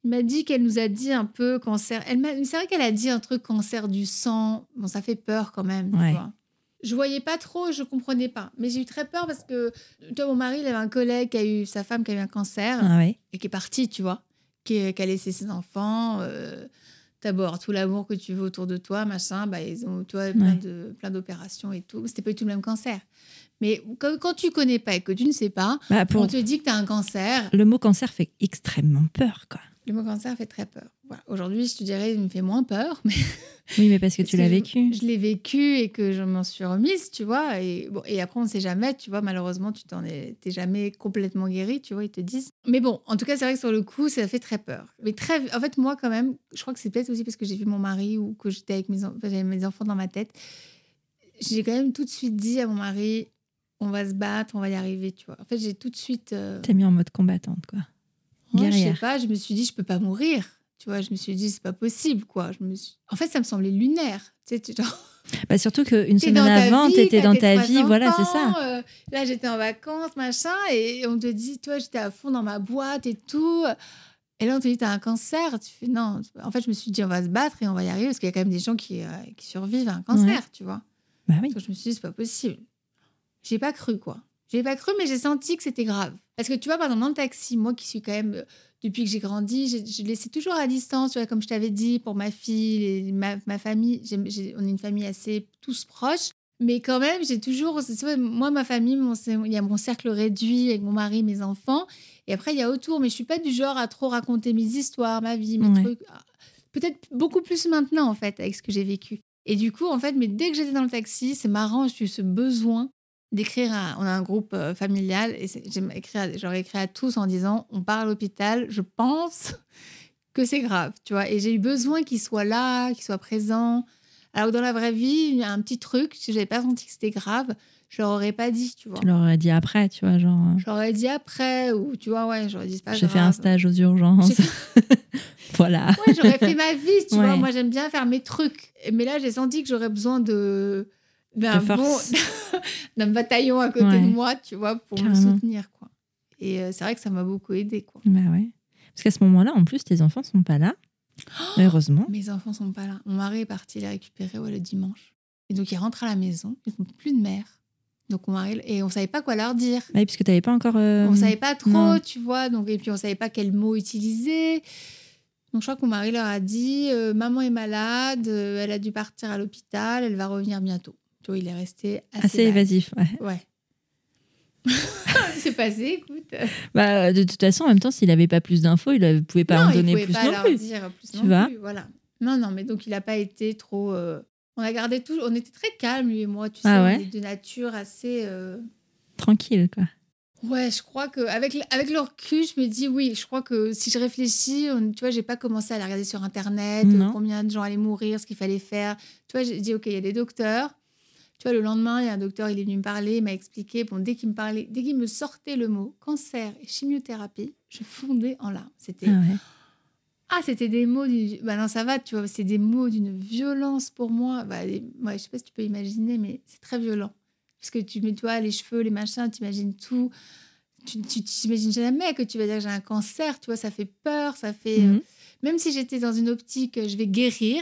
m'a dit qu'elle nous a dit un peu cancer. Elle m'a, c'est vrai qu'elle a dit un truc cancer du sang. Bon, ça fait peur quand même. tu Ouais. vois. je voyais pas trop, je comprenais pas. Mais j'ai eu très peur parce que, toi, mon mari, il avait un collègue qui a eu sa femme qui a eu un cancer Ah ouais. et qui est partie, tu vois, qui, qui a laissé ses enfants. Euh, D'abord, tout l'amour que tu veux autour de toi, machin, bah, ils ont, tu vois, plein Ouais. de plein d'opérations et tout. C'était pas du tout le même cancer. Mais quand, quand tu connais pas et que tu ne sais pas, Bah, pour... on te dit que tu as un cancer. Le mot cancer fait extrêmement peur, quoi. Le mot cancer fait très peur. Voilà. Aujourd'hui, je te dirais, il me fait moins peur, mais Oui, mais parce que Parce tu l'as vécu. Je, l'ai vécu et que je m'en suis remise, tu vois. Et, bon, et après, on ne sait jamais, tu vois. Malheureusement, tu t'en es, jamais complètement guéri, tu vois, ils te disent. Mais bon, en tout cas, c'est vrai que sur le coup, ça fait très peur. Mais très, en fait, moi, quand même, je crois que c'est peut-être aussi parce que j'ai vu mon mari ou que j'étais avec mes, en- enfin, j'avais mes enfants dans ma tête. J'ai quand même tout de suite dit à mon mari, on va se battre, on va y arriver, tu vois. En fait, j'ai tout de suite. euh, T'es mis en mode combattante, quoi. Moi, je sais Guerrière. pas, je me suis dit, je peux pas mourir. Tu vois, je me suis dit, c'est pas possible, quoi. Je me suis... En fait, ça me semblait lunaire. Tu sais, tu genre, Bah, surtout qu'une semaine avant, t'étais t'as dans ta vie, voilà, c'est ça. euh, là, j'étais en vacances, machin, et on te dit, toi, j'étais à fond dans ma boîte et tout. Et là, on te dit, t'as un cancer. Tu fais, non. En fait, je me suis dit, on va se battre et on va y arriver, parce qu'il y a quand même des gens qui, euh, qui survivent à un cancer, Ouais. tu vois. Bah oui. Donc, je me suis dit, c'est pas possible. J'ai pas cru, quoi. J'ai pas cru, mais j'ai senti que c'était grave. Parce que tu vois, par exemple, dans le taxi, moi qui suis quand même, euh, depuis que j'ai grandi, je laissais toujours à distance, tu vois, comme je t'avais dit, pour ma fille, les- ma, ma famille. On est une famille assez tous proches. Mais quand même, j'ai toujours. moi, ma famille, mon- il y a mon cercle réduit avec mon mari, mes enfants. Et après, il y a autour. Mais je suis pas du genre à trop raconter mes histoires, ma vie, mes Ouais. trucs. Ah, Peut-être beaucoup plus maintenant, en fait, avec ce que j'ai vécu. Et du coup, en fait, mais dès que j'étais dans le taxi, c'est marrant, j'ai eu ce besoin d'écrire on a un groupe euh, familial et j'aurais écrit à tous en disant on part à l'hôpital je pense que c'est grave tu vois et j'ai eu besoin qu'ils soient là qu'ils soient présents alors que dans la vraie vie il y a un petit truc si j'avais pas senti que c'était grave je leur aurais pas dit tu vois Tu l'aurais dit après, tu vois, genre. euh, j'aurais dit après ou tu vois ouais j'aurais dit c'est pas J'ai fait un stage aux urgences. Voilà. Ouais, j'aurais fait ma vie, tu Ouais. vois. Moi, j'aime bien faire mes trucs. Mais là, j'ai senti que j'aurais besoin de d'un bon- bataillon à côté Ouais. de moi, tu vois, pour me soutenir, quoi. Et euh, c'est vrai que ça m'a beaucoup aidé, quoi. Bah ouais. Parce qu'à ce moment-là, en plus, tes enfants sont pas là. Heureusement. Mes enfants sont pas là. Mon mari est parti les récupérer ouais, le dimanche. Et donc, ils rentrent à la maison. Ils n'ont plus de mère. Donc, mon mari... Et on savait pas quoi leur dire. Oui, puisque t'avais pas encore. euh, On savait pas trop, non. tu vois. Donc, et puis, on savait pas quel mot utiliser. Donc, je crois que mon mari leur a dit euh, Maman est malade, euh, elle a dû partir à l'hôpital, elle va revenir bientôt. Il est resté assez, évasif. Ouais. Ouais. c'est passé, écoute. Bah, de toute façon, en même temps, s'il avait pas plus d'infos, il ne pouvait pas non, en donner plus non plus. dire plus Tu non vois plus, voilà. Non, non, mais donc il n'a pas été trop. euh, On a gardé tout. On était très calmes, lui et moi, tu sais, Ah ouais est de nature assez. euh, Tranquille, quoi. Ouais, je crois que avec le- avec le recul, je me dis oui. Je crois que si je réfléchis, on- tu vois, j'ai pas commencé à la regarder sur internet, euh, combien de gens allaient mourir, ce qu'il fallait faire. Tu vois, j'ai dit ok, il y a des docteurs. Tu vois, le lendemain, il y a un docteur, il est venu me parler, il m'a expliqué. Bon, dès qu'il me parlait, dès qu'il me sortait le mot cancer et chimiothérapie, je fondais en larmes. C'était Ah ouais. ah, c'était des mots d'une. Bah non, ça va, tu vois, c'est des mots d'une violence pour moi. Bah, les- ouais, je sais pas si tu peux imaginer, mais c'est très violent. Parce que tu mets, toi, les cheveux, les machins, tu imagines tout. Tu tu t'imagines jamais que tu vas dire que j'ai un cancer, tu vois, ça fait peur, ça fait. Mhm. Même si j'étais dans une optique, euh, je vais guérir,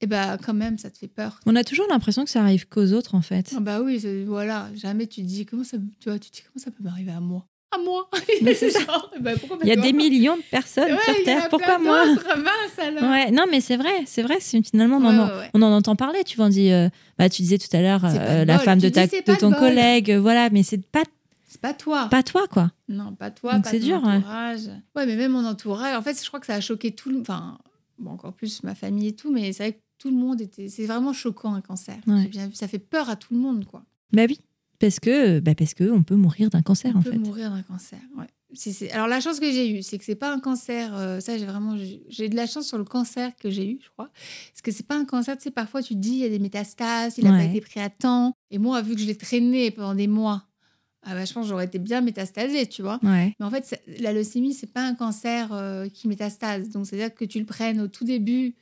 et bah quand même, ça te fait peur. On a toujours l'impression que ça arrive qu'aux autres, en fait. Ah bah oui, voilà, jamais tu te dis comment ça, tu vois, tu te dis comment ça peut m'arriver à moi? À moi? Mais c'est ça. Bah, pourquoi pas Il y a des millions de personnes Ouais, sur en Terre. Pourquoi moi? d'autres, mince, alors. Ouais, non, mais c'est vrai, c'est vrai. c'est- Finalement, on, en, Ouais, ouais, ouais. on en entend parler. Tu on dit, euh, bah, tu disais tout à l'heure, euh, la bol. femme de, ta, dis, de ton collègue, voilà, mais c'est pas, C'est pas toi. pas toi, quoi. Non, pas toi, Donc pas c'est ton dur, ouais. entourage. Ouais. mais même mon entourage. En fait, je crois que ça a choqué tout le. Enfin, bon, encore plus ma famille et tout, mais c'est vrai que tout le monde était. C'est vraiment choquant un cancer. Ouais. J'ai bien vu. Ça fait peur à tout le monde, quoi. Bah oui, parce que, bah, parce que on peut mourir d'un cancer, On en peut fait. mourir d'un cancer. Ouais. C'est- Alors la chance que j'ai eue, c'est que c'est pas un cancer. euh, ça, j'ai vraiment j'ai- de la chance sur le cancer que j'ai eu, je crois, parce que c'est pas un cancer. Tu sais, parfois tu te dis il y a des métastases, il n'a pas été pris à temps. Et moi, vu que je l'ai traîné pendant des mois, ah bah, je pense j'aurais été bien métastasée, tu vois. Ouais. Mais en fait, la leucémie, c'est pas un cancer euh, qui métastase. Donc, c'est-à-dire que tu le prennes au tout début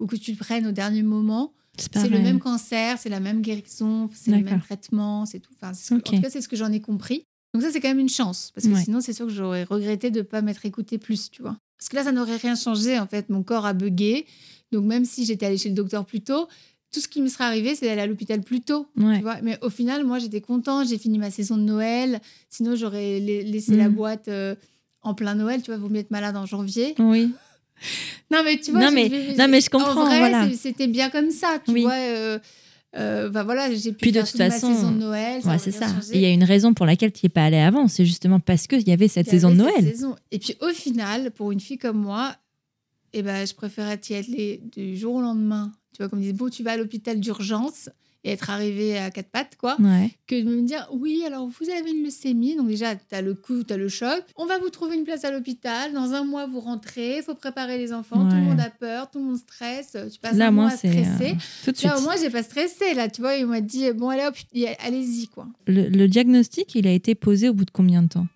ou que tu le prennes au dernier moment, C'est le même cancer, c'est la même guérison, c'est le même traitement, c'est tout. Enfin, que-. En tout cas, c'est ce que j'en ai compris. Donc ça, c'est quand même une chance, parce que Ouais. sinon, c'est sûr que j'aurais regretté de ne pas m'être écoutée plus, tu vois. Parce que là, ça n'aurait rien changé, en fait. Mon corps a bugué. Donc même si j'étais allée chez le docteur plus tôt, tout ce qui me serait arrivé, c'est d'aller à l'hôpital plus tôt. Ouais. Tu vois mais au final, moi, j'étais contente. J'ai fini ma saison de Noël. Sinon, j'aurais la- laissé la Mm. boîte euh, en plein Noël. Tu vois, vous être malade en janvier. Oui. Non, mais tu vois, Non, mais- non, mais je en comprends, vrai, voilà. c'était bien comme ça. Tu Oui. vois, euh, euh, bah voilà, j'ai pu Puis de toute toute façon, ma saison de Noël. Ouais, c'est ça. Il y a une raison pour laquelle tu n'y es pas allé avant. C'est justement parce qu'il y avait cette y saison de avait Noël. saison. Et puis au final, pour une fille comme moi, eh ben, je préférais y aller du jour au lendemain. Tu vois, comme ils disent, bon, tu vas à l'hôpital d'urgence et être arrivé à quatre pattes, quoi, Ouais. que de me dire, oui, alors vous avez une leucémie, donc déjà, tu as le coup, tu as le choc. On va vous trouver une place à l'hôpital. Dans un mois, vous rentrez. Il faut préparer les enfants. Tout le monde a peur, tout le monde stresse. Tu passes Là, un moi, mois stresser. euh, tout de suite. Là, au moins, j'ai pas stressé. Là, tu vois, il m'a dit, bon, allez, hop, allez-y, quoi. le, le diagnostic, il a été posé au bout de combien de temps?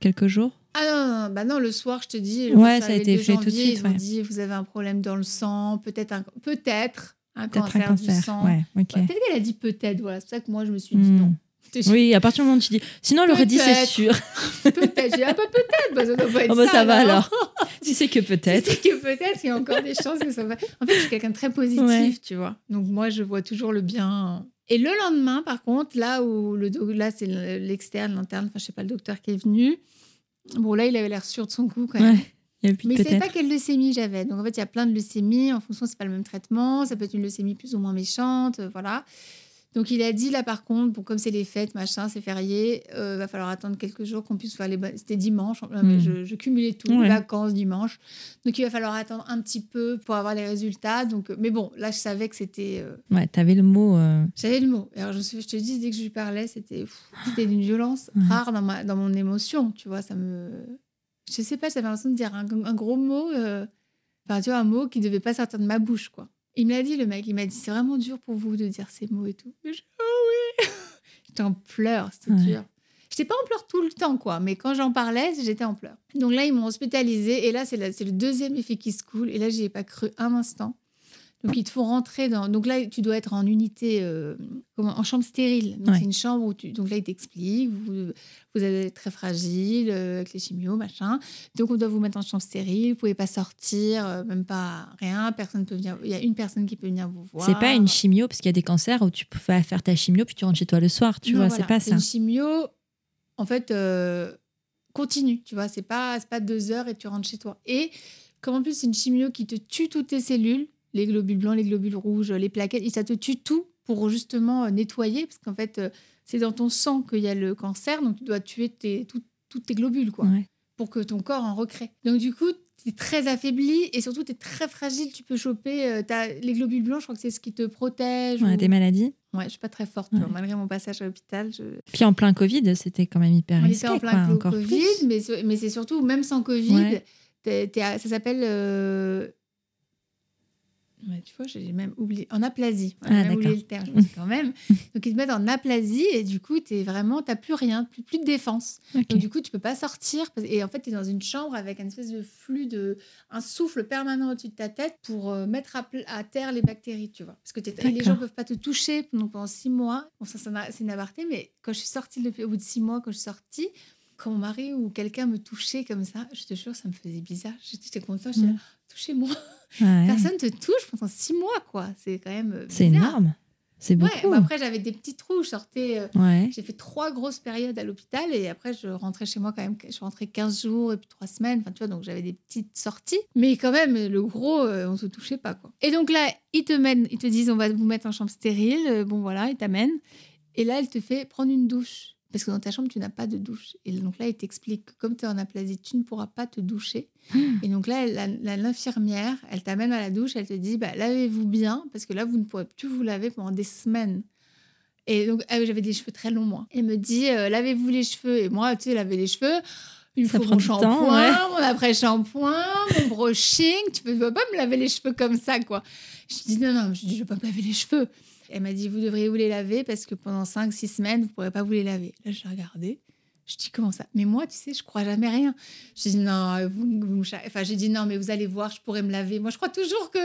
Quelques jours? Ah non, non, non, bah non, le soir, je te dis. le Ouais, ça a été le 2 fait tout de suite, Ils ont ouais. dit, vous avez un problème dans le sang, peut-être peut-être un cancer, un du cancer. sang. Ouais, ok. Ouais, peut-être qu'elle a dit peut-être, voilà. C'est pour ça que moi, je me suis dit Hmm. non. Oui, à partir du moment où tu dis. Sinon, elle aurait dit c'est sûr. Peut-être. J'ai ah, bah, peut-être. Bah, ça doit pas être Oh, bah, ça va alors. tu sais que Tu peut-être. sais que peut-être, il y a encore des chances que ça va. En fait, je suis quelqu'un de très positif, Ouais. tu vois. Donc, moi, je vois toujours le bien. Et le lendemain, par contre, là où le do- là, c'est le- l'externe, l'interne, enfin, je sais pas, le docteur qui est venu. Bon, là, il avait l'air sûr de son coup quand même. Mais peut-être. pas quelle leucémie j'avais. Donc en fait, il y a plein de leucémies. En fonction, c'est pas le même traitement. Ça peut être une leucémie plus ou moins méchante, euh, voilà. Donc il a dit là par contre, bon comme c'est les fêtes, machin, c'est férié, euh, va falloir attendre quelques jours qu'on puisse faire les. C'était dimanche, euh, mais Mm. je, je cumulais tout, Ouais. vacances dimanche. Donc il va falloir attendre un petit peu pour avoir les résultats. Donc, euh, mais bon, là je savais que c'était. euh, Ouais, t'avais le mot. euh, j'avais le mot. Alors je, te dis, dès que je lui parlais, c'était d'une violence Ouais. rare dans, ma, dans mon émotion. Tu vois, ça me. Je sais pas, j'avais l'impression de dire un, un gros mot. euh, Enfin, tu vois, un mot qui devait pas sortir de ma bouche, quoi. Il me l'a dit, le mec. Il m'a dit, c'est vraiment dur pour vous de dire ces mots et tout. Je, oh oui J'étais en pleurs, c'était Ouais. dur. J'étais pas en pleurs tout le temps, quoi. Mais quand j'en parlais, j'étais en pleurs. Donc là, ils m'ont hospitalisée. Et là, c'est le deuxième effet qui se coule. Et là, j'y ai pas cru un instant. Donc, ils te font rentrer dans. Donc là, tu dois être en unité, euh, en chambre stérile. Donc, Ouais. c'est une chambre où tu. Donc là, ils t'expliquent. Vous, vous êtes très fragile euh, avec les chimios, machin. Donc, on doit vous mettre en chambre stérile. Vous pouvez pas sortir, euh, même pas rien. Personne peut venir. Il y a une personne qui peut venir vous voir. C'est pas une chimio, parce qu'il y a des cancers où tu peux faire ta chimio, puis tu rentres chez toi le soir, tu Non, vois, voilà. c'est pas C'est ça. une chimio, en fait, continue. Tu vois, c'est pas, c'est pas deux heures et tu rentres chez toi. Et comme en plus, c'est une chimio qui te tue toutes tes cellules, les globules blancs, les globules rouges, les plaquettes, et ça te tue tout pour justement euh, nettoyer, parce qu'en fait, euh, c'est dans ton sang qu'il y a le cancer, donc tu dois tuer tes, tout- tous tes globules, quoi, Ouais. pour que ton corps en recrée. Donc du coup, tu es très affaibli et surtout, tu es très fragile. Tu peux choper euh, les globules blancs, je crois que c'est ce qui te protège. Ouais, ou- des maladies. Ouais, je suis pas très forte, malgré mon passage à l'hôpital. Je... Puis en plein Covid, c'était quand même hyper On risqué, en plein encore Covid, plus. mais, c'est surtout, même sans Covid, ça s'appelle. euh, ouais, tu vois, j'ai même oublié. En aplasie. Ouais, Ah, même oublié le terme, dis quand même. Donc, ils te mettent en aplasie et du coup, t'es vraiment, t'as plus rien, plus, plus de défense. Ok. Donc, du coup, tu peux pas sortir. Et en fait, tu es dans une chambre avec une espèce de flux, de, un souffle permanent au-dessus de ta tête pour euh, mettre à, à terre les bactéries, tu vois. Parce que les gens peuvent pas te toucher pendant, pendant six mois. Bon, ça, c'est une aparté, mais quand je suis sortie, de- au bout de six mois, quand je suis sortie, quand mon mari ou quelqu'un me touchait comme ça, je te jure, ça me faisait bizarre. J'étais contente, j'étais Mm. là, touchez-moi. Ouais. Personne te touche pendant six mois, quoi. C'est quand même. euh, C'est énorme. C'est Ouais, beaucoup. bah après, j'avais des petits trous. Je sortais. euh, Ouais. j'ai fait trois grosses périodes à l'hôpital et après je rentrais chez moi quand même. Je suis rentrée 15 jours et puis 3 semaines. Enfin, tu vois, donc j'avais des petites sorties. Mais quand même, le gros, euh, on se touchait pas, quoi. Et donc là, ils te, mènent, ils te disent on va vous mettre en chambre stérile. Euh, Bon, voilà, ils t'amènent. Et là, elle te fait prendre une douche. Parce que dans ta chambre, tu n'as pas de douche. Et donc là, il t'explique que comme tu es en aplasie, tu ne pourras pas te doucher. Et donc là, l'infirmière, elle t'amène à la douche, elle te dit bah, lavez-vous bien, parce que là, vous ne pourrez plus vous laver pendant des semaines. Et donc, ah j'avais des cheveux très longs, moi. Elle me dit euh, lavez-vous les cheveux. Et moi, tu sais, laver les cheveux, il faut mon shampoing, ouais. mon après-shampoing, mon brushing. Tu peux, pas me laver les cheveux comme ça, quoi. Je dis non, non, je dis je vais pas me laver les cheveux. Elle m'a dit vous devriez vous les laver parce que pendant 5-6 semaines, vous pourrez pas vous les laver. Là, j'ai regardé. Je dis comment ça? Mais moi, tu sais, je crois jamais rien. Je dis non, vous, vous Enfin, j'ai dit non, mais vous allez voir, je pourrais me laver. Moi, je crois toujours que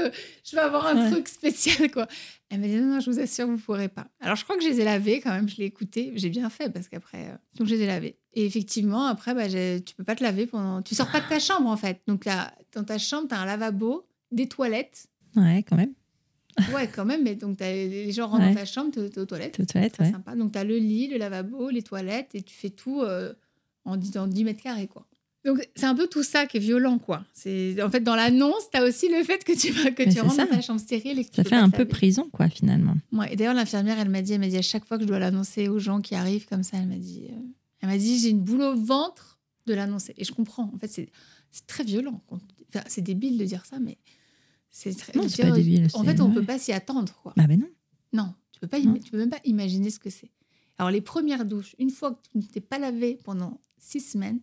je vais avoir un Ouais. truc spécial, quoi. Elle m'a dit non, non, je vous assure, vous pourrez pas. Alors, je crois que je les ai lavés quand même. Je l'ai écouté. J'ai bien fait parce qu'après, euh, donc je les ai lavés. Et effectivement, après, bah, tu peux pas te laver pendant. Tu sors pas de ta chambre en fait. Donc là, dans ta chambre, tu as un lavabo, des toilettes. Ouais, quand même. Ouais, quand même. Mais donc, t'as- les gens rentrent Ouais. dans ta chambre, t'es t'es aux toilettes. Tout toilette, Très ouais. sympa. Donc, tu as le lit, le lavabo, les toilettes et tu fais tout euh, en, 10, en 10 mètres carrés, quoi. Donc, c'est un peu tout ça qui est violent, quoi. C'est En fait, dans l'annonce, tu as aussi le fait que tu, que Mais tu rentres ça. dans ta chambre stérile et que tu Ça fait un peu prison, quoi, finalement. Ouais, et d'ailleurs, l'infirmière, elle m'a dit, elle dit à chaque fois que je dois l'annoncer aux gens qui arrivent comme ça, elle m'a dit, euh, elle m'a dit, j'ai une boule au ventre de l'annoncer. Et je comprends. En fait, c'est très violent. enfin, c'est débile de dire ça, mais c'est très. Non, pas débile, En fait, on ouais. peut pas s'y attendre, quoi. Bah, ben non. Non, tu peux pas, Non. tu peux même pas imaginer ce que c'est. Alors les premières douches, une fois que tu ne t'es pas lavé pendant six semaines,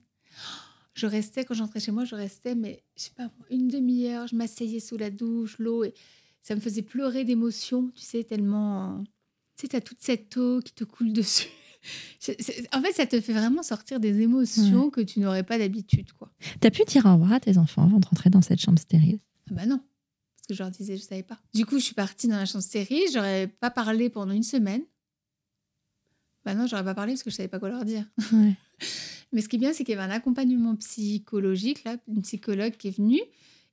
je restais quand j'entrais chez moi, je restais mais je sais pas une demi-heure, je m'asseyais sous la douche, l'eau et ça me faisait pleurer d'émotion, tu sais tellement, tu sais t'as toute cette eau qui te coule dessus. En fait, ça te fait vraiment sortir des émotions que tu n'aurais pas d'habitude, quoi. T'as pu dire au revoir à tes enfants avant de rentrer dans cette chambre stérile? Ah bah non, que je leur disais, je savais pas. Du coup, je suis partie dans la chambre stérile, j'aurais pas parlé pendant une semaine. Bah non, j'aurais pas parlé parce que je savais pas quoi leur dire. Ouais. Mais ce qui est bien, c'est qu'il y avait un accompagnement psychologique, là, une psychologue qui est venue.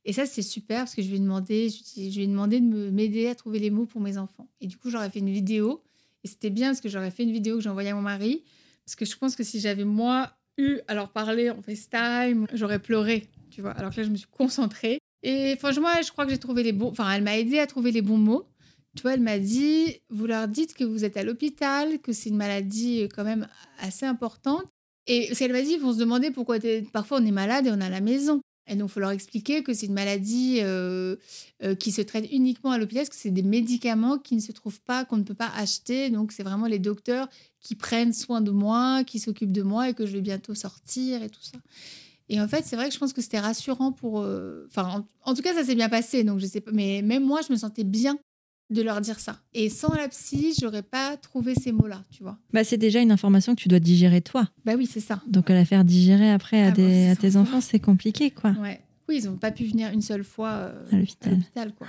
Et ça, c'est super parce que je lui ai demandé, je, lui ai- demandé de me- m'aider à trouver les mots pour mes enfants. Et du coup, j'aurais fait une vidéo. Et c'était bien parce que j'aurais fait une vidéo que j'ai envoyée à mon mari. Parce que je pense que si j'avais, moi, eu à leur parler en FaceTime, j'aurais pleuré, tu vois. Alors que là, je me suis concentrée. Et franchement, je crois que j'ai trouvé les bons... Enfin, elle m'a aidé à trouver les bons mots. Tu vois, elle m'a dit, vous leur dites que vous êtes à l'hôpital, que c'est une maladie euh, quand même assez importante. Et parce qu'elle m'a dit, ils vont se demander pourquoi parfois on est malade et on est à la maison. Et donc, il faut leur expliquer que c'est une maladie euh, euh, qui se traite uniquement à l'hôpital, que c'est des médicaments qui ne se trouvent pas, qu'on ne peut pas acheter. Donc, c'est vraiment les docteurs qui prennent soin de moi, qui s'occupent de moi et que je vais bientôt sortir et tout ça. Et en fait, c'est vrai que je pense que c'était rassurant pour. euh, Enfin, en, en tout cas, ça s'est bien passé. Donc, je sais pas. Mais même moi, je me sentais bien de leur dire ça. Et sans la psy, j'aurais pas trouvé ces mots-là, tu vois. Bah, c'est déjà une information que tu dois digérer toi. Bah oui, c'est ça. Donc, à la faire digérer après à, Ah, des- c'est à tes enfants, c'est compliqué, quoi. Ouais. Oui, ils n'ont pas pu venir une seule fois euh, À l'hôpital. quoi.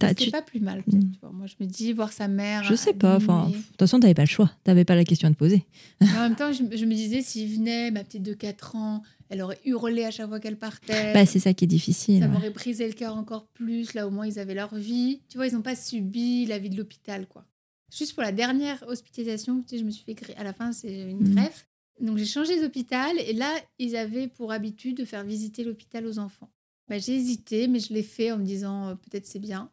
C'était tu- pas plus mal. Mm. tu vois. Moi, je me dis, voir sa mère. Je sais pas. Enfin, de toute façon, t'avais pas le choix. T'avais pas la question à te poser. En même temps, je, je me disais, s'il venait, ma petite de 4 ans, elle aurait hurlé à chaque fois qu'elle partait. Bah, c'est ça qui est difficile. ça ouais. m'aurait brisé le cœur encore plus. Là, au moins, ils avaient leur vie. Tu vois, ils n'ont pas subi la vie de l'hôpital, quoi. Juste pour la dernière hospitalisation, tu sais, je me suis fait greffer. À la fin, c'est une Mhm. greffe. Donc, j'ai changé d'hôpital. Et là, ils avaient pour habitude de faire visiter l'hôpital aux enfants. Bah, j'ai hésité, mais je l'ai fait en me disant, euh, peut-être c'est bien.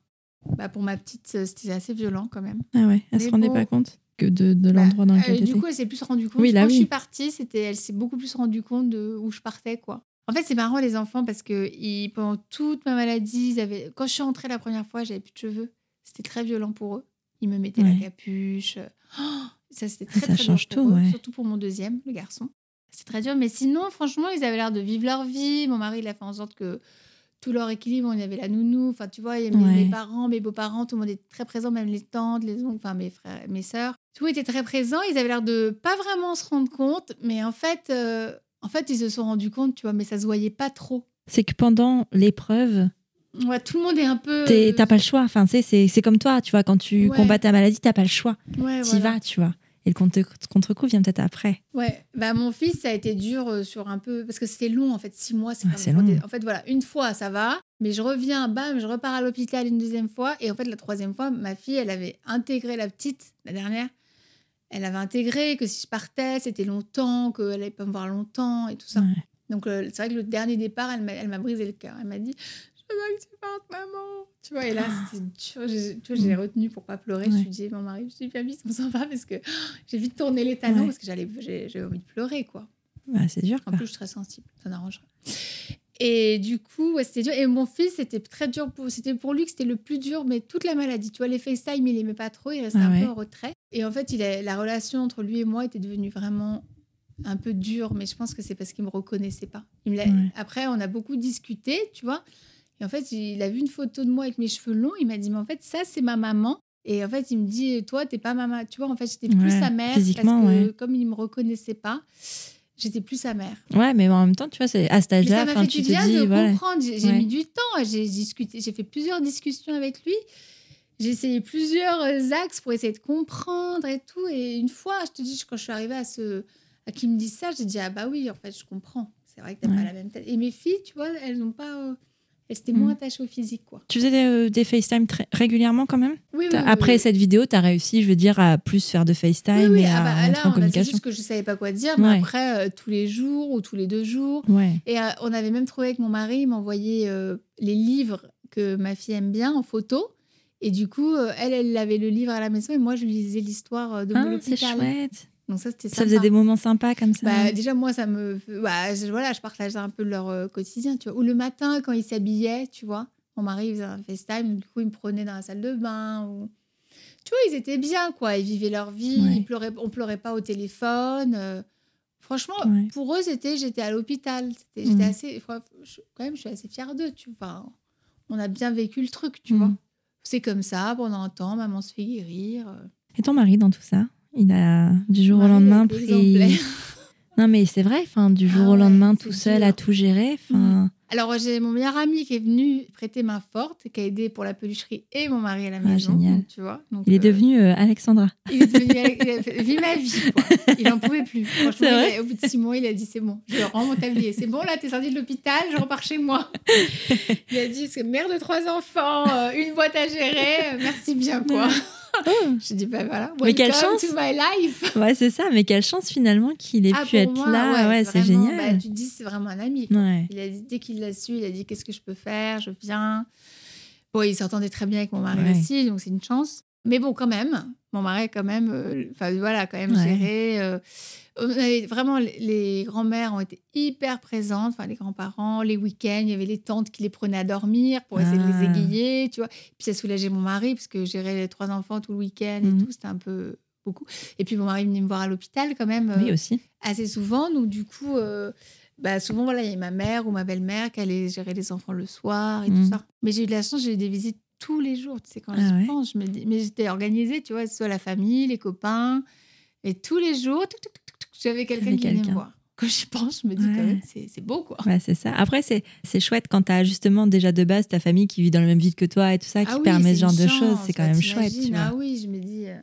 Bah, pour ma petite, euh, c'était assez violent quand même. Ah ouais, elle se Mais rendait bon. pas compte que de, de Bah, l'endroit dans euh, du coup, elle s'est plus rendue compte. Oui, là, Quand je suis partie, c'était, elle s'est beaucoup plus rendue compte de où je partais, quoi. En fait, c'est marrant les enfants parce que ils, pendant toute ma maladie, ils avaient... quand je suis rentrée la première fois, j'avais plus de cheveux. C'était très violent pour eux. Ils me mettaient Ouais. la capuche. Oh, ça, c'était très, Ça très dur change pour tout, eux, ouais. surtout pour mon deuxième, le garçon. C'est très dur, mais sinon, franchement, ils avaient l'air de vivre leur vie. Mon mari, il a fait en sorte que tout leur équilibre, il y avait la nounou. Enfin, tu vois, il y avait Ouais. mes parents, mes beaux-parents, tout le monde était très présent, même les tantes, les oncles, enfin mes frères, mes sœurs. Tout était très présent. Ils avaient l'air de pas vraiment se rendre compte, mais en fait, euh, en fait, ils se sont rendus compte, tu vois, mais ça se voyait pas trop. C'est que pendant l'épreuve, Ouais, tout le monde est un peu. t'as pas le choix. Enfin, tu c'est c'est comme toi, tu vois, quand tu Ouais. combats ta maladie, t'as pas le choix. Ouais, T'y voilà. vas, tu vois. Et le contre- contre-coup vient peut-être après. Ouais, bah mon fils, ça a été dur euh, sur un peu parce que c'était long en fait, six mois. C'est Ouais, long. En fait, voilà, une fois ça va, mais je reviens, bam, je repars à l'hôpital une deuxième fois et en fait la troisième fois, ma fille, elle avait intégré la petite, la dernière, elle avait intégré que si je partais, c'était longtemps, qu'elle allait pas me voir longtemps et tout ça. Ouais. Donc euh, c'est vrai que le dernier départ, elle m'a, elle m'a brisé le cœur. Elle m'a dit, je veux que tu partes, maman. Tu vois, et là c'était dur. J'ai- Tu vois, j'ai retenu pour pas pleurer. Je Ouais. lui ai dit, mon mari, je suis bien vite, on s'en va parce que j'ai vite tourné les talons Ouais. parce que j'allais, j'ai, j'avais envie de pleurer quoi. Bah, c'est dur. En quoi. plus, je suis très sensible, ça n'arrange rien. Et du coup, ouais, c'était dur. Et mon fils, c'était très dur. Pour... C'était pour lui que c'était le plus dur, mais toute la maladie. Tu vois, les FaceTime, il aimait pas trop, il restait Ah un peu en retrait. Et en fait, il a... la relation entre lui et moi était devenue vraiment un peu dure, mais je pense que c'est parce qu'il me reconnaissait pas. Il me. Après, on a beaucoup discuté, tu vois. Et en fait, il a vu une photo de moi avec mes cheveux longs. Il m'a dit, mais en fait, ça, c'est ma maman. Et en fait, il me dit, toi, t'es pas maman. Tu vois, en fait, j'étais plus Ouais, sa mère. physiquement, parce que ouais. comme il me reconnaissait pas, j'étais plus sa mère. Ouais, mais en même temps, tu vois, c'est à cet âge-là, ça m'a fait tu du bien dis, de voilà. comprendre. J'ai Ouais. mis du temps. J'ai discuté. J'ai fait plusieurs discussions avec lui. J'ai essayé plusieurs euh, axes pour essayer de comprendre et tout. Et une fois, je te dis, quand je suis arrivée à ce, à qui me dise ça, j'ai dit ah bah oui, en fait, je comprends. C'est vrai que t'as pas la même tête. Et mes filles, tu vois, elles n'ont pas. Elle s'était Mm. moins attachée au physique, quoi. Tu faisais euh, des FaceTime très régulièrement quand même? Oui, oui, Après cette vidéo, tu as réussi, je veux dire, à plus faire de FaceTime et ah à bah, là, en on a- c'est communication? juste que je savais pas quoi dire, mais Ouais. après, euh, tous les jours ou tous les deux jours. Ouais. Et euh, on avait même trouvé avec mon mari, il m'envoyait euh, les livres que ma fille aime bien en photo. Et du coup, elle, elle avait le livre à la maison et moi, je lui lisais l'histoire de Ah, c'est chouette. Donc ça, c'était Ça sympa. faisait des moments sympas comme ça. Bah, déjà, moi, ça me. Bah, je, voilà, je partageais un peu leur euh, quotidien, tu vois. Ou le matin, quand ils s'habillaient, tu vois. Mon mari faisait un FaceTime, du coup, il me prenait dans la salle de bain. Ou... Tu vois, ils étaient bien, quoi. Ils vivaient leur vie. Ouais. Ils pleuraient, on pleurait pas au téléphone. euh. Franchement, Ouais. pour eux, c'était j'étais à l'hôpital. J'étais Mhm. assez. je- Quand même, je suis assez fière d'eux, tu vois. On a bien vécu le truc, tu Mhm. vois. C'est comme ça, pendant un temps, maman se fait guérir. euh. Et ton mari dans tout ça? Il a du jour au lendemain pris. Non, mais c'est vrai, enfin, du jour Ah au ouais, lendemain, tout seul dur. à tout gérer. Enfin, Alors, j'ai mon meilleur ami qui est venu prêter main forte, qui a aidé pour la pelucherie et mon mari à la Ah, maison. génial. donc, tu vois. Donc, il est euh, devenu euh, Alexandra. Il est devenu. Il a fait- Vis ma vie, quoi. Il n'en pouvait plus. Franchement, vrai a- au bout de six mois, il a dit c'est bon, je rends mon tablier. C'est bon, là, t'es sorti de l'hôpital, je repars chez moi. Il a dit c'est mère de trois enfants, euh, une boîte à gérer, merci bien, quoi. Je dis bah voilà. Mais quelle chance. to my life. Ouais, c'est ça, mais quelle chance finalement qu'il ait Ah, pu être moi, là. Ouais, c'est génial. bah, tu te dis c'est vraiment un ami. Ouais. Il a dit, dès qu'il l'a su, il a dit qu'est-ce que je peux faire, je viens. Bon, il s'entendait très bien avec mon mari Ouais. aussi, donc c'est une chance. Mais bon, quand même, mon mari a quand même, euh, enfin voilà, quand même Ouais. géré. euh, on avait vraiment, les- les grands-mères ont été hyper présentes, enfin les grands-parents, les week-ends, il y avait les tantes qui les prenaient à dormir pour essayer de Ah. les égayer, tu vois. Puis ça soulageait mon mari parce que gérer les trois enfants tout le week-end Mhm. et tout, c'était un peu beaucoup. Et puis mon mari venait me voir à l'hôpital quand même. Oui, euh, aussi. assez souvent. Donc, du coup, euh, bah, souvent, voilà, il y a ma mère ou ma belle-mère qui allait gérer les enfants le soir et Mhm. tout ça. Mais j'ai eu de la chance, j'ai eu des visites tous les jours. Tu sais, quand Ah je ouais. pense, je me dis, mais j'étais organisée, tu vois, soit la famille, les copains. Et tous les jours, j'avais quelqu'un qui venait quelqu'un. me voir. Quand j'y pense, je me dis Ouais. quand même, c'est beau, quoi. Ouais, c'est ça. Après, c'est chouette quand tu as justement déjà de base ta famille qui vit dans la même ville que toi et tout ça, qui Ah oui, permet ce genre de choses. C'est quand bah, même chouette. Tu vois. Ah oui, je me dis. euh,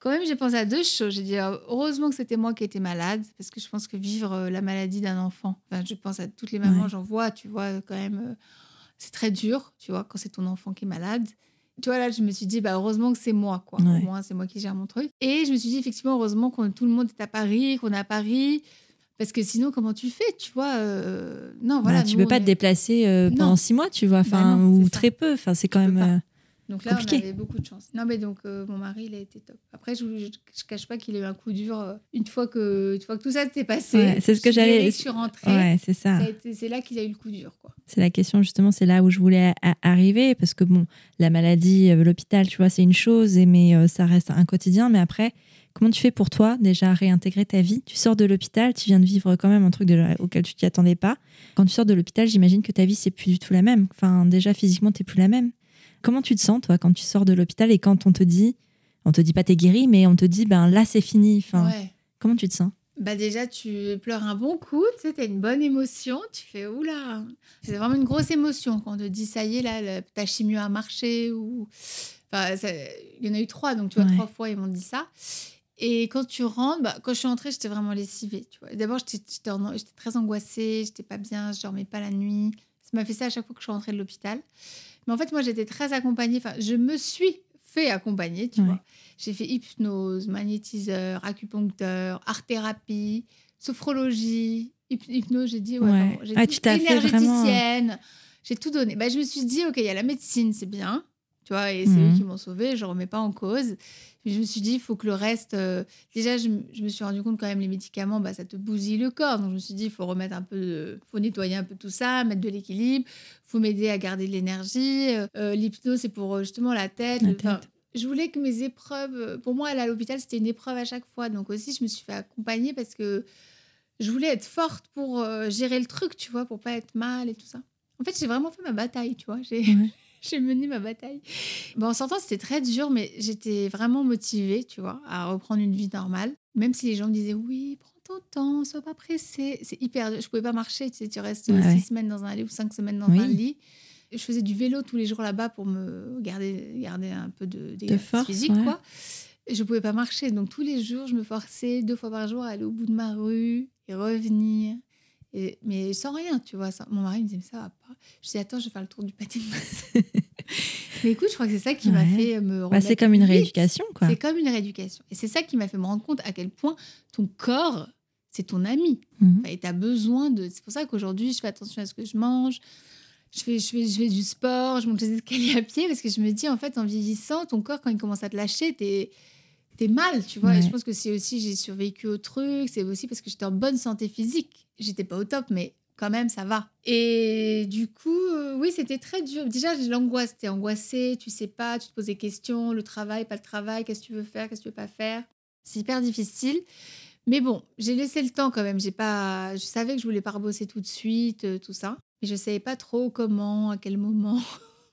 Quand même, j'ai pensé à deux choses. J'ai dit, euh, heureusement que c'était moi qui étais malade, parce que je pense que vivre euh, la maladie d'un enfant, enfin, je pense à toutes les mamans, Ouais. j'en vois, tu vois, quand même, c'est très dur, tu vois, quand c'est ton enfant qui est malade. Tu vois, là, je me suis dit, bah, heureusement que c'est moi, quoi. Ouais. Au moins, c'est moi qui gère mon truc. Et je me suis dit, effectivement, heureusement que tout le monde est à Paris, qu'on est à Paris. Parce que sinon, comment tu fais, tu vois euh, Non, voilà. Bah, tu nous, peux pas te déplacer euh, Non. pendant six mois, tu vois, Bah enfin, non, ou ça. très peu. Enfin, c'est quand Tu même. Donc là, Compliqué. on avait beaucoup de chance. Non, mais donc, euh, mon mari, il a été top. Après, je ne cache pas qu'il a eu un coup dur euh, une, fois que, une fois que tout ça s'était passé. Ouais, c'est ce que j'allais- Je suis rentrée. Ouais, c'est ça. C'est là qu'il a eu le coup dur. C'est la question, justement, c'est là où je voulais arriver, parce que bon, la maladie, euh, l'hôpital, tu vois, c'est une chose, et- mais euh, ça reste un quotidien. Mais après, comment tu fais pour toi, déjà, réintégrer ta vie? Tu sors de l'hôpital, tu viens de vivre quand même un truc de- auquel tu t'y attendais pas. Quand tu sors de l'hôpital, j'imagine que ta vie, c'est plus du tout la même. Enfin, déjà, physiquement, t'es plus la même. Comment tu te sens, toi, quand tu sors de l'hôpital et quand on te dit, on te dit pas t'es guéri, mais on te dit, ben là, c'est fini. Enfin, Ouais. comment tu te sens? Bah déjà, tu pleures un bon coup, tu sais, t'as une bonne émotion, tu fais oula. C'est vraiment une grosse émotion quand on te dit ça y est, là, ta chimio a marché. Ou... Enfin, ça- il y en a eu trois, donc tu vois, Ouais. trois fois, ils m'ont dit ça. Et quand tu rentres, bah, quand je suis rentrée, j'étais vraiment lessivée. Tu vois. D'abord, j'étais j'étais en- j'étais très angoissée, j'étais pas bien, je dormais pas la nuit. Ça m'a fait ça à chaque fois que je suis rentrée de l'hôpital. Mais en fait, moi, j'étais très accompagnée. Enfin, je me suis fait accompagner, tu Ouais. vois. J'ai fait hypnose, magnétiseur, acupuncteur, art-thérapie, sophrologie, hyp- hypnose, j'ai dit, ouais, Ouais. pardon, j'ai Ah, dit tu t'as fait vraiment- énergéticienne. J'ai tout donné. Bah, je me suis dit, OK, il y a la médecine, c'est bien. Tu vois, et c'est Mhm. eux qui m'ont sauvée, je ne remets pas en cause. Mais je me suis dit, il faut que le reste. euh, Déjà, je, je me suis rendu compte quand même, les médicaments, bah, ça te bousille le corps. Donc, je me suis dit, il faut remettre un peu. de- faut nettoyer un peu tout ça, mettre de l'équilibre. Il faut m'aider à garder de l'énergie. Euh, euh, L'hypnose, c'est pour justement la tête. La le- enfin, tête. je voulais que mes épreuves. Pour moi, aller à l'hôpital, c'était une épreuve à chaque fois. Donc, aussi, je me suis fait accompagner parce que je voulais être forte pour euh, gérer le truc, tu vois, pour pas être mal et tout ça. En fait, j'ai vraiment fait ma bataille, tu vois. J'ai. j'ai mené ma bataille. Bon, en sortant, c'était très dur, mais j'étais vraiment motivée, tu vois, à reprendre une vie normale. Même si les gens me disaient, oui, prends ton temps, sois pas pressée. C'est hyper dur. Je pouvais pas marcher, tu sais, tu restes Ouais, six ouais. semaines dans un lit ou cinq semaines dans Oui. un lit. Je faisais du vélo tous les jours là-bas pour me garder, garder un peu de, force, physique, ouais. quoi. Je pouvais pas marcher. Donc, tous les jours, je me forçais deux fois par jour à aller au bout de ma rue et revenir. Et, mais sans rien, tu vois. Mon mari me disait, ça va pas. Je dis, attends, je vais faire le tour du pâté de masse. mais écoute, je crois que c'est ça qui m'a fait me bah, C'est comme une rééducation, quoi. C'est comme une rééducation. Et c'est ça qui m'a fait me rendre compte à quel point ton corps, c'est ton ami. Mhm. Et tu as besoin de. C'est pour ça qu'aujourd'hui, je fais attention à ce que je mange. Je fais, je, fais, je fais du sport, je monte les escaliers à pied parce que je me dis, en fait, en vieillissant, ton corps, quand il commence à te lâcher, t'es es mal, tu vois. Et je pense que c'est aussi, j'ai survécu au truc, c'est aussi parce que j'étais en bonne santé physique. J'étais pas au top, mais quand même, ça va. Et du coup, euh, oui, c'était très dur. Déjà, j'ai l'angoisse. T'es angoissée, tu sais pas, tu te poses des questions, le travail, pas le travail, qu'est-ce que tu veux faire, qu'est-ce que tu veux pas faire. C'est hyper difficile. Mais bon, j'ai laissé le temps quand même. J'ai pas, je savais que je voulais pas rebosser tout de suite, euh, tout ça. Mais je savais pas trop comment, à quel moment.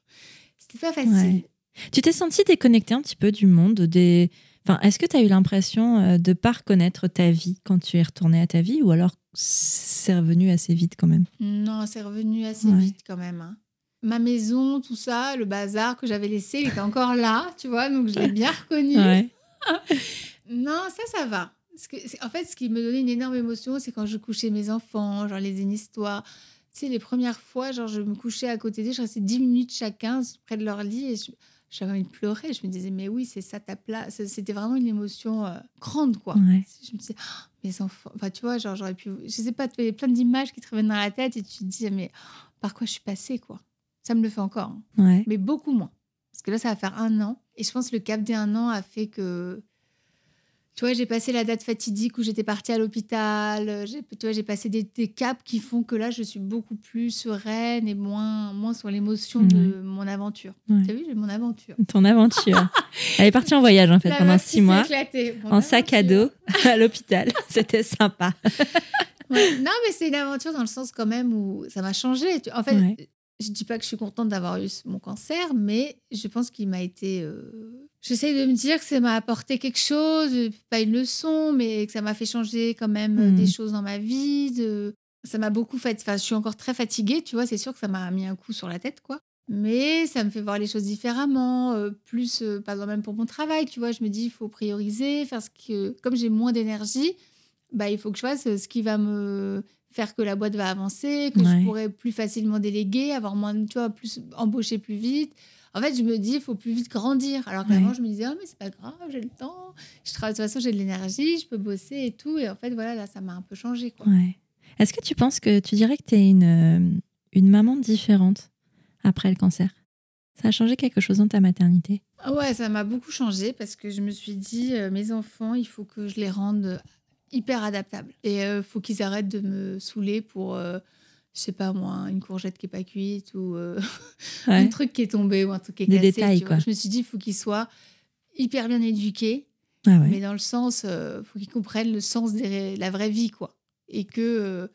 C'était pas facile. Tu t'es sentie déconnectée un petit peu du monde, des, Enfin, est-ce que tu as eu l'impression euh, de ne pas reconnaître ta vie quand tu es retournée à ta vie ou alors c'est revenu assez vite quand même? Non, c'est revenu assez vite quand même. Hein. Ma maison, tout ça, le bazar que j'avais laissé, il était encore là, tu vois, donc je l'ai bien reconnu. non, ça, ça va. en fait, ce qui me donnait une énorme émotion, c'est quand je couchais mes enfants, genre les histoires. Tu sais, les premières fois, genre, je me couchais à côté d'eux, je restais 10 minutes chacun près de leur lit et je j'avais envie de pleurer. Je me disais, mais oui, c'est ça ta place. C'était vraiment une émotion euh, grande, quoi. Je me disais, oh, mes enfants. Enfin, tu vois, genre, j'aurais pu. Je sais pas, tu plein d'images qui te reviennent dans la tête et tu te disais, mais par quoi je suis passée, quoi? Ça me le fait encore. Hein. Mais beaucoup moins. Parce que là, ça va faire un an. Et je pense que le cap des un an a fait que tu vois, j'ai passé la date fatidique où j'étais partie à l'hôpital. Tu vois, j'ai passé des, caps qui font que là, je suis beaucoup plus sereine et moins, moins sur l'émotion de mon aventure. Tu as vu, j'ai mon aventure. Ton aventure. Elle est partie en voyage, en fait, pendant six mois. en sac à dos à l'hôpital. C'était sympa. Non, mais c'est une aventure dans le sens quand même où ça m'a changé. En fait, je dis pas que je suis contente d'avoir eu mon cancer, mais je pense qu'il m'a été. Euh, j'essaye de me dire que ça m'a apporté quelque chose, pas une leçon, mais que ça m'a fait changer quand même euh, des hmm. choses dans ma vie. De... Ça m'a beaucoup fait. Enfin, je suis encore très fatiguée, tu vois. C'est sûr que ça m'a mis un coup sur la tête, quoi. Mais ça me fait voir les choses différemment, euh, plus, par exemple, même pour mon travail, tu vois. Je me dis, il faut prioriser, faire ce que. Comme j'ai moins d'énergie, bah, il faut que je fasse ce qui va me faire que la boîte va avancer, que je pourrais plus facilement déléguer, avoir moins, tu vois, plus embaucher plus vite. En fait, je me dis, il faut plus vite grandir. Alors qu'avant, je me disais, oh, mais c'est pas grave, j'ai le temps. Je travaille, de toute façon, j'ai de l'énergie, je peux bosser et tout. Et en fait, voilà, là, ça m'a un peu changé. Quoi. Est-ce que tu penses que tu dirais que tu es une, euh, une maman différente après le cancer? Ça a changé quelque chose dans ta maternité? Ouais, ça m'a beaucoup changé parce que je me suis dit, euh, mes enfants, il faut que je les rende hyper adaptable. Et il euh, faut qu'ils arrêtent de me saouler pour, euh, je sais pas moi, une courgette qui est pas cuite ou euh, un truc qui est tombé ou un truc qui est Des cassé. Détails, quoi. Je me suis dit, il faut qu'ils soient hyper bien éduqués, ah mais dans le sens, il faut qu'ils comprennent le sens de la vraie vie, quoi. Et que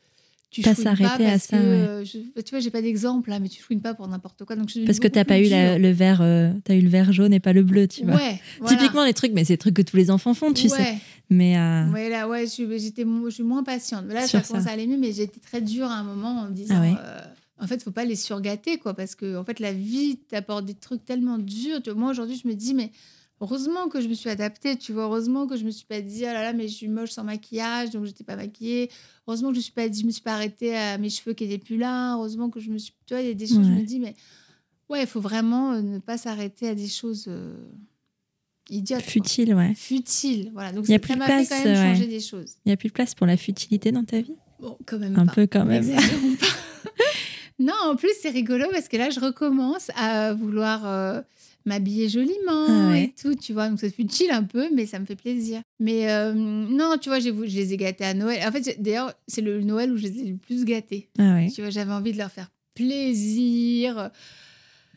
tu pas s'arrêter à ça. Que, bah, tu vois, j'ai pas d'exemple là, mais tu chouines pas pour n'importe quoi. Donc parce que t'as pas eu le vert, euh, as eu le vert jaune et pas le bleu, tu vois. Ouais, Typiquement les trucs, mais c'est des trucs que tous les enfants font, tu sais. Mais euh... ouais, là, ouais, j'étais, je suis moins patiente. Là, ça commence à aller mieux, mais j'étais très dure à un moment en me disant. Ah euh, en fait, faut pas les surgâter, quoi, parce que en fait, la vie t'apporte des trucs tellement durs. Moi, aujourd'hui, je me dis, mais heureusement que je me suis adaptée, tu vois. Heureusement que je me suis pas dit, oh là là, mais je suis moche sans maquillage, donc j'étais pas maquillée. Heureusement que je me suis pas dit, je me suis pas arrêtée à mes cheveux qui étaient plus là. Heureusement que je me suis, tu vois, il y a des choses, je me dis, mais ouais, il faut vraiment euh, ne pas s'arrêter à des choses euh, idiotes. Futiles, ouais. Futiles, voilà. Donc ça m'a fait quand même changer des choses. Il y a plus de place pour la futilité dans ta vie? Bon, quand même Un peu quand même. non, en plus, c'est rigolo parce que là, je recommence à vouloir. Euh, m'habiller joliment ah et tout, tu vois. Donc ça futile un peu, mais ça me fait plaisir. Mais euh, non, tu vois, je les ai gâtés à Noël. En fait, d'ailleurs, c'est le Noël où je les ai le plus gâtés. Ah tu vois, j'avais envie de leur faire plaisir.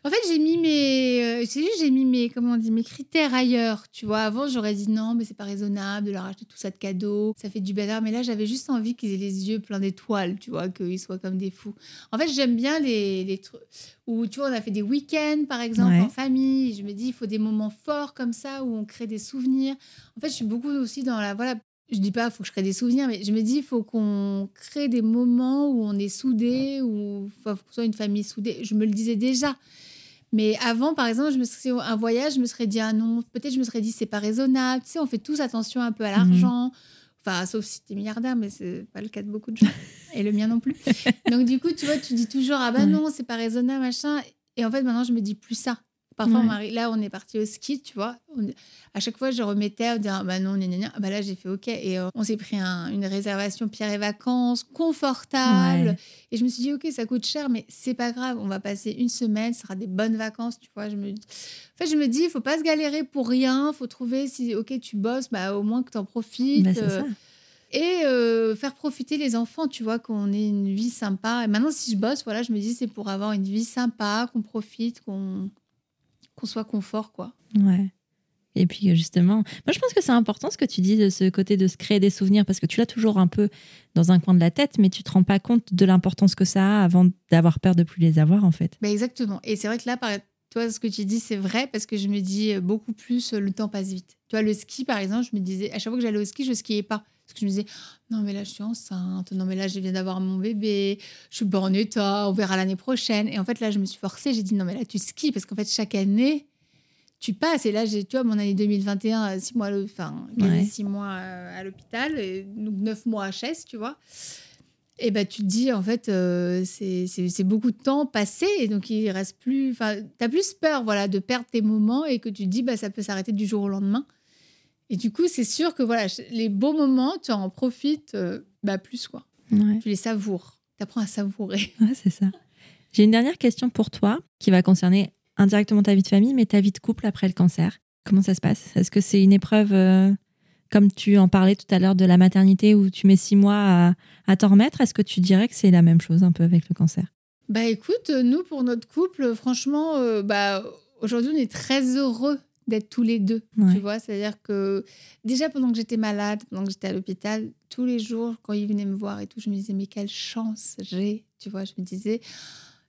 En fait, j'ai mis mes, euh, j'ai mis mes, comment on dit, mes critères ailleurs. Tu vois, avant, j'aurais dit non, mais c'est pas raisonnable de leur acheter tout ça de cadeaux. Ça fait du bazar. Mais là, j'avais juste envie qu'ils aient les yeux pleins d'étoiles, tu vois, qu'ils soient comme des fous. En fait, j'aime bien les, les trucs où, tu vois, on a fait des week-ends, par exemple, en famille. Je me dis, il faut des moments forts comme ça où on crée des souvenirs. En fait, je suis beaucoup aussi dans la, voilà, je dis pas, faut que je crée des souvenirs, mais je me dis, il faut qu'on crée des moments où on est soudés, où il faut que soit une famille soudée. Je me le disais déjà. Mais avant, par exemple, je me serais, un voyage, je me serais dit, ah non, peut-être je me serais dit, c'est pas raisonnable. Tu sais, on fait tous attention un peu à mhm. l'argent. Enfin, sauf si tu es milliardaire, mais c'est pas le cas de beaucoup de gens. et le mien non plus. Donc du coup, tu vois, tu dis toujours ah bah non, c'est pas raisonnable machin. Et en fait, maintenant, je me dis plus ça. Parfois, là, on est parti au ski, tu vois. à chaque fois, je remettais à dire, bah non, gna, bah là, j'ai fait OK. Et euh, on s'est pris une réservation Pierre et Vacances, confortable. Et je me suis dit, OK, ça coûte cher, mais c'est pas grave. On va passer une semaine, ce sera des bonnes vacances, tu vois. Je me... En fait, je me dis, il faut pas se galérer pour rien. Il faut trouver, si OK, tu bosses, bah, au moins que tu en profites. Bah, euh, et euh, faire profiter les enfants, tu vois, qu'on ait une vie sympa. Et maintenant, si je bosse, voilà, je me dis, c'est pour avoir une vie sympa, qu'on profite, qu'on qu'on soit confort, quoi. Ouais. Et puis euh, justement, moi je pense que c'est important ce que tu dis de ce côté de se créer des souvenirs parce que tu l'as toujours un peu dans un coin de la tête, mais tu te rends pas compte de l'importance que ça a avant d'avoir peur de plus les avoir en fait. Bah exactement. Et c'est vrai que là, par toi, ce que tu dis, c'est vrai parce que je me dis euh, beaucoup plus, euh, le temps passe vite. Tu vois, le ski, par exemple, je me disais, à chaque fois que j'allais au ski, je skiais pas. Parce que je me disais, non, mais là, je suis enceinte. Non, mais là, je viens d'avoir mon bébé. Je suis pas en état. On verra l'année prochaine. Et en fait, là, je me suis forcée. J'ai dit, non, mais là, tu skis. Parce qu'en fait, chaque année, tu passes. Et là, j'ai, tu vois, mon année 2021, six mois, enfin, six mois euh, à l'hôpital. Donc, neuf mois à chaise, tu vois. Et ben, tu te dis, en fait, euh, c'est beaucoup de temps passé. Et donc, il reste plus. Enfin, tu as plus peur voilà, de perdre tes moments et que tu te dis, bah, ça peut s'arrêter du jour au lendemain. Et du coup, c'est sûr que voilà, les beaux moments, tu en profites euh, bah, plus. quoi. Tu les savoures. Tu apprends à savourer. Ouais, c'est ça. J'ai une dernière question pour toi qui va concerner indirectement ta vie de famille, mais ta vie de couple après le cancer. Comment ça se passe? Est-ce que c'est une épreuve, euh, comme tu en parlais tout à l'heure de la maternité, où tu mets six mois à, à t'en remettre? Est-ce que tu dirais que c'est la même chose un peu avec le cancer? Bah écoute, nous, pour notre couple, franchement, euh, bah, aujourd'hui, on est très heureux d'être tous les deux. Tu vois, c'est-à-dire que déjà pendant que j'étais malade, pendant que j'étais à l'hôpital, tous les jours, quand il venait me voir et tout, je me disais, mais quelle chance j'ai. Tu vois, je me disais,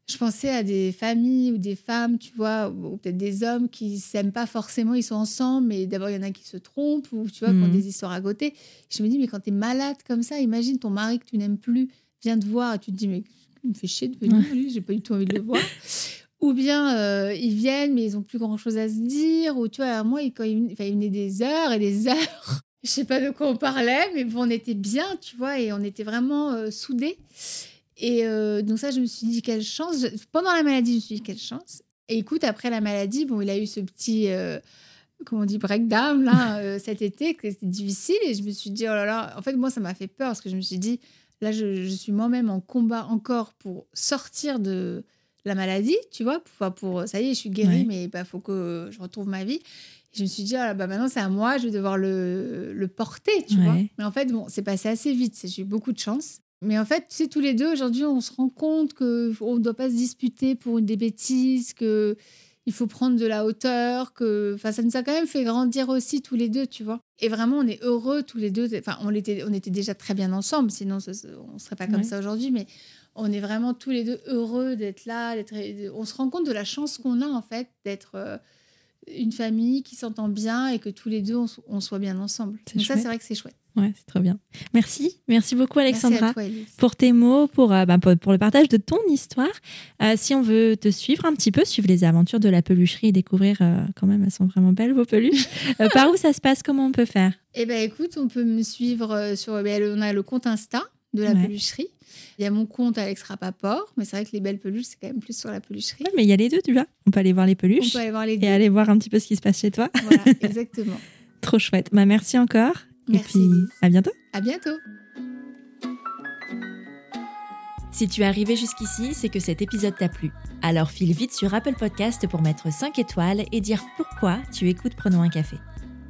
je pensais à des familles ou des femmes, tu vois, ou peut-être des hommes qui s'aiment pas forcément, ils sont ensemble, mais d'abord il y en a qui se trompent ou tu vois, qui ont mm. des histoires à côté. Je me dis, mais quand tu es malade comme ça, imagine ton mari que tu n'aimes plus vient te voir et tu te dis, mais il me fait chier de venir, lui, j'ai pas du tout envie de le voir. Ou bien euh, ils viennent, mais ils ont plus grand chose à se dire. Ou tu vois, moi, quand ils, venaient des heures et des heures. Je sais pas de quoi on parlait, mais bon, on était bien, tu vois, et on était vraiment euh, soudés. Et euh, donc ça, je me suis dit quelle chance. Pendant la maladie, je me suis dit quelle chance. Et écoute, après la maladie, bon, il a eu ce petit, comment on dit, breakdown là cet été, que c'était difficile. Et je me suis dit oh là là. En fait, moi, ça m'a fait peur parce que je me suis dit là, je, je suis moi-même en combat encore pour sortir de la maladie, tu vois, pour, pour ça y est, je suis guérie, mais il bah, faut que je retrouve ma vie. je me suis dit, ah, bah, maintenant c'est à moi, je vais devoir le, le porter, tu vois. Mais en fait, bon, c'est passé assez vite, j'ai eu beaucoup de chance. Mais en fait, tu sais, tous les deux, aujourd'hui, on se rend compte qu'on ne doit pas se disputer pour des bêtises, que il faut prendre de la hauteur, que enfin ça nous a quand même fait grandir aussi tous les deux, tu vois. Et vraiment on est heureux tous les deux. Enfin on était on était déjà très bien ensemble, sinon on serait pas comme ça aujourd'hui, mais on est vraiment tous les deux heureux d'être là. On se rend compte de la chance qu'on a, en fait, d'être euh, une famille qui s'entend bien et que tous les deux, on, soit bien ensemble. ça, c'est vrai que c'est chouette. Ouais, c'est très bien. Merci. Merci beaucoup, Alexandra, pour tes mots, euh, bah, pour, pour, le partage de ton histoire. Euh, si on veut te suivre un petit peu, suivre les aventures de la pelucherie et découvrir, quand même, elles sont vraiment belles, vos peluches. par où ça se passe? Comment on peut faire? Eh bien, écoute, on peut me suivre sur. Ben, on a le compte Insta de la pelucherie. Il y a mon compte Alex Rapaport, mais c'est vrai que les belles peluches, c'est quand même plus sur la pelucherie. mais il y a les deux, tu vois. On peut aller voir les peluches. On peut aller voir les deux. Et aller voir un petit peu ce qui se passe chez toi. Voilà, exactement. Trop chouette. Bah, merci encore. Merci. Et puis, à bientôt. À bientôt. Si tu es arrivé jusqu'ici, c'est que cet épisode t'a plu. Alors file vite sur Apple Podcast pour mettre 5 étoiles et dire pourquoi tu écoutes Prenons un café.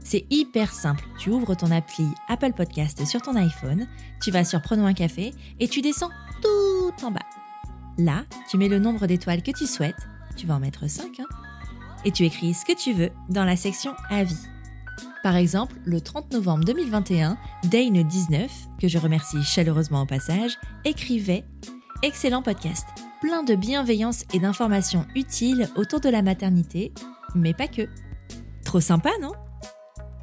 C'est hyper simple. Tu ouvres ton appli Apple Podcast sur ton iPhone, tu vas sur Prenons un café et tu descends tout en bas. Là, tu mets le nombre d'étoiles que tu souhaites, tu vas en mettre 5, hein, et tu écris ce que tu veux dans la section Avis. Par exemple, le 30 novembre 2021, Dane19, que je remercie chaleureusement au passage, écrivait Excellent podcast, plein de bienveillance et d'informations utiles autour de la maternité, mais pas que. Trop sympa, non?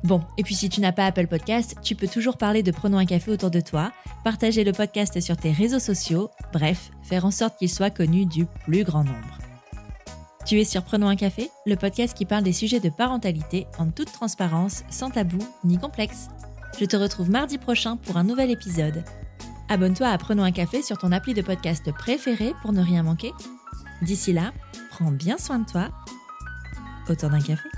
Bon, et puis si tu n'as pas Apple Podcast, tu peux toujours parler de Prenons un café autour de toi, partager le podcast sur tes réseaux sociaux, bref, faire en sorte qu'il soit connu du plus grand nombre. Tu es sur Prenons un café, le podcast qui parle des sujets de parentalité en toute transparence, sans tabou ni complexe. Je te retrouve mardi prochain pour un nouvel épisode. Abonne-toi à Prenons un café sur ton appli de podcast préféré pour ne rien manquer. D'ici là, prends bien soin de toi. Autour d'un café.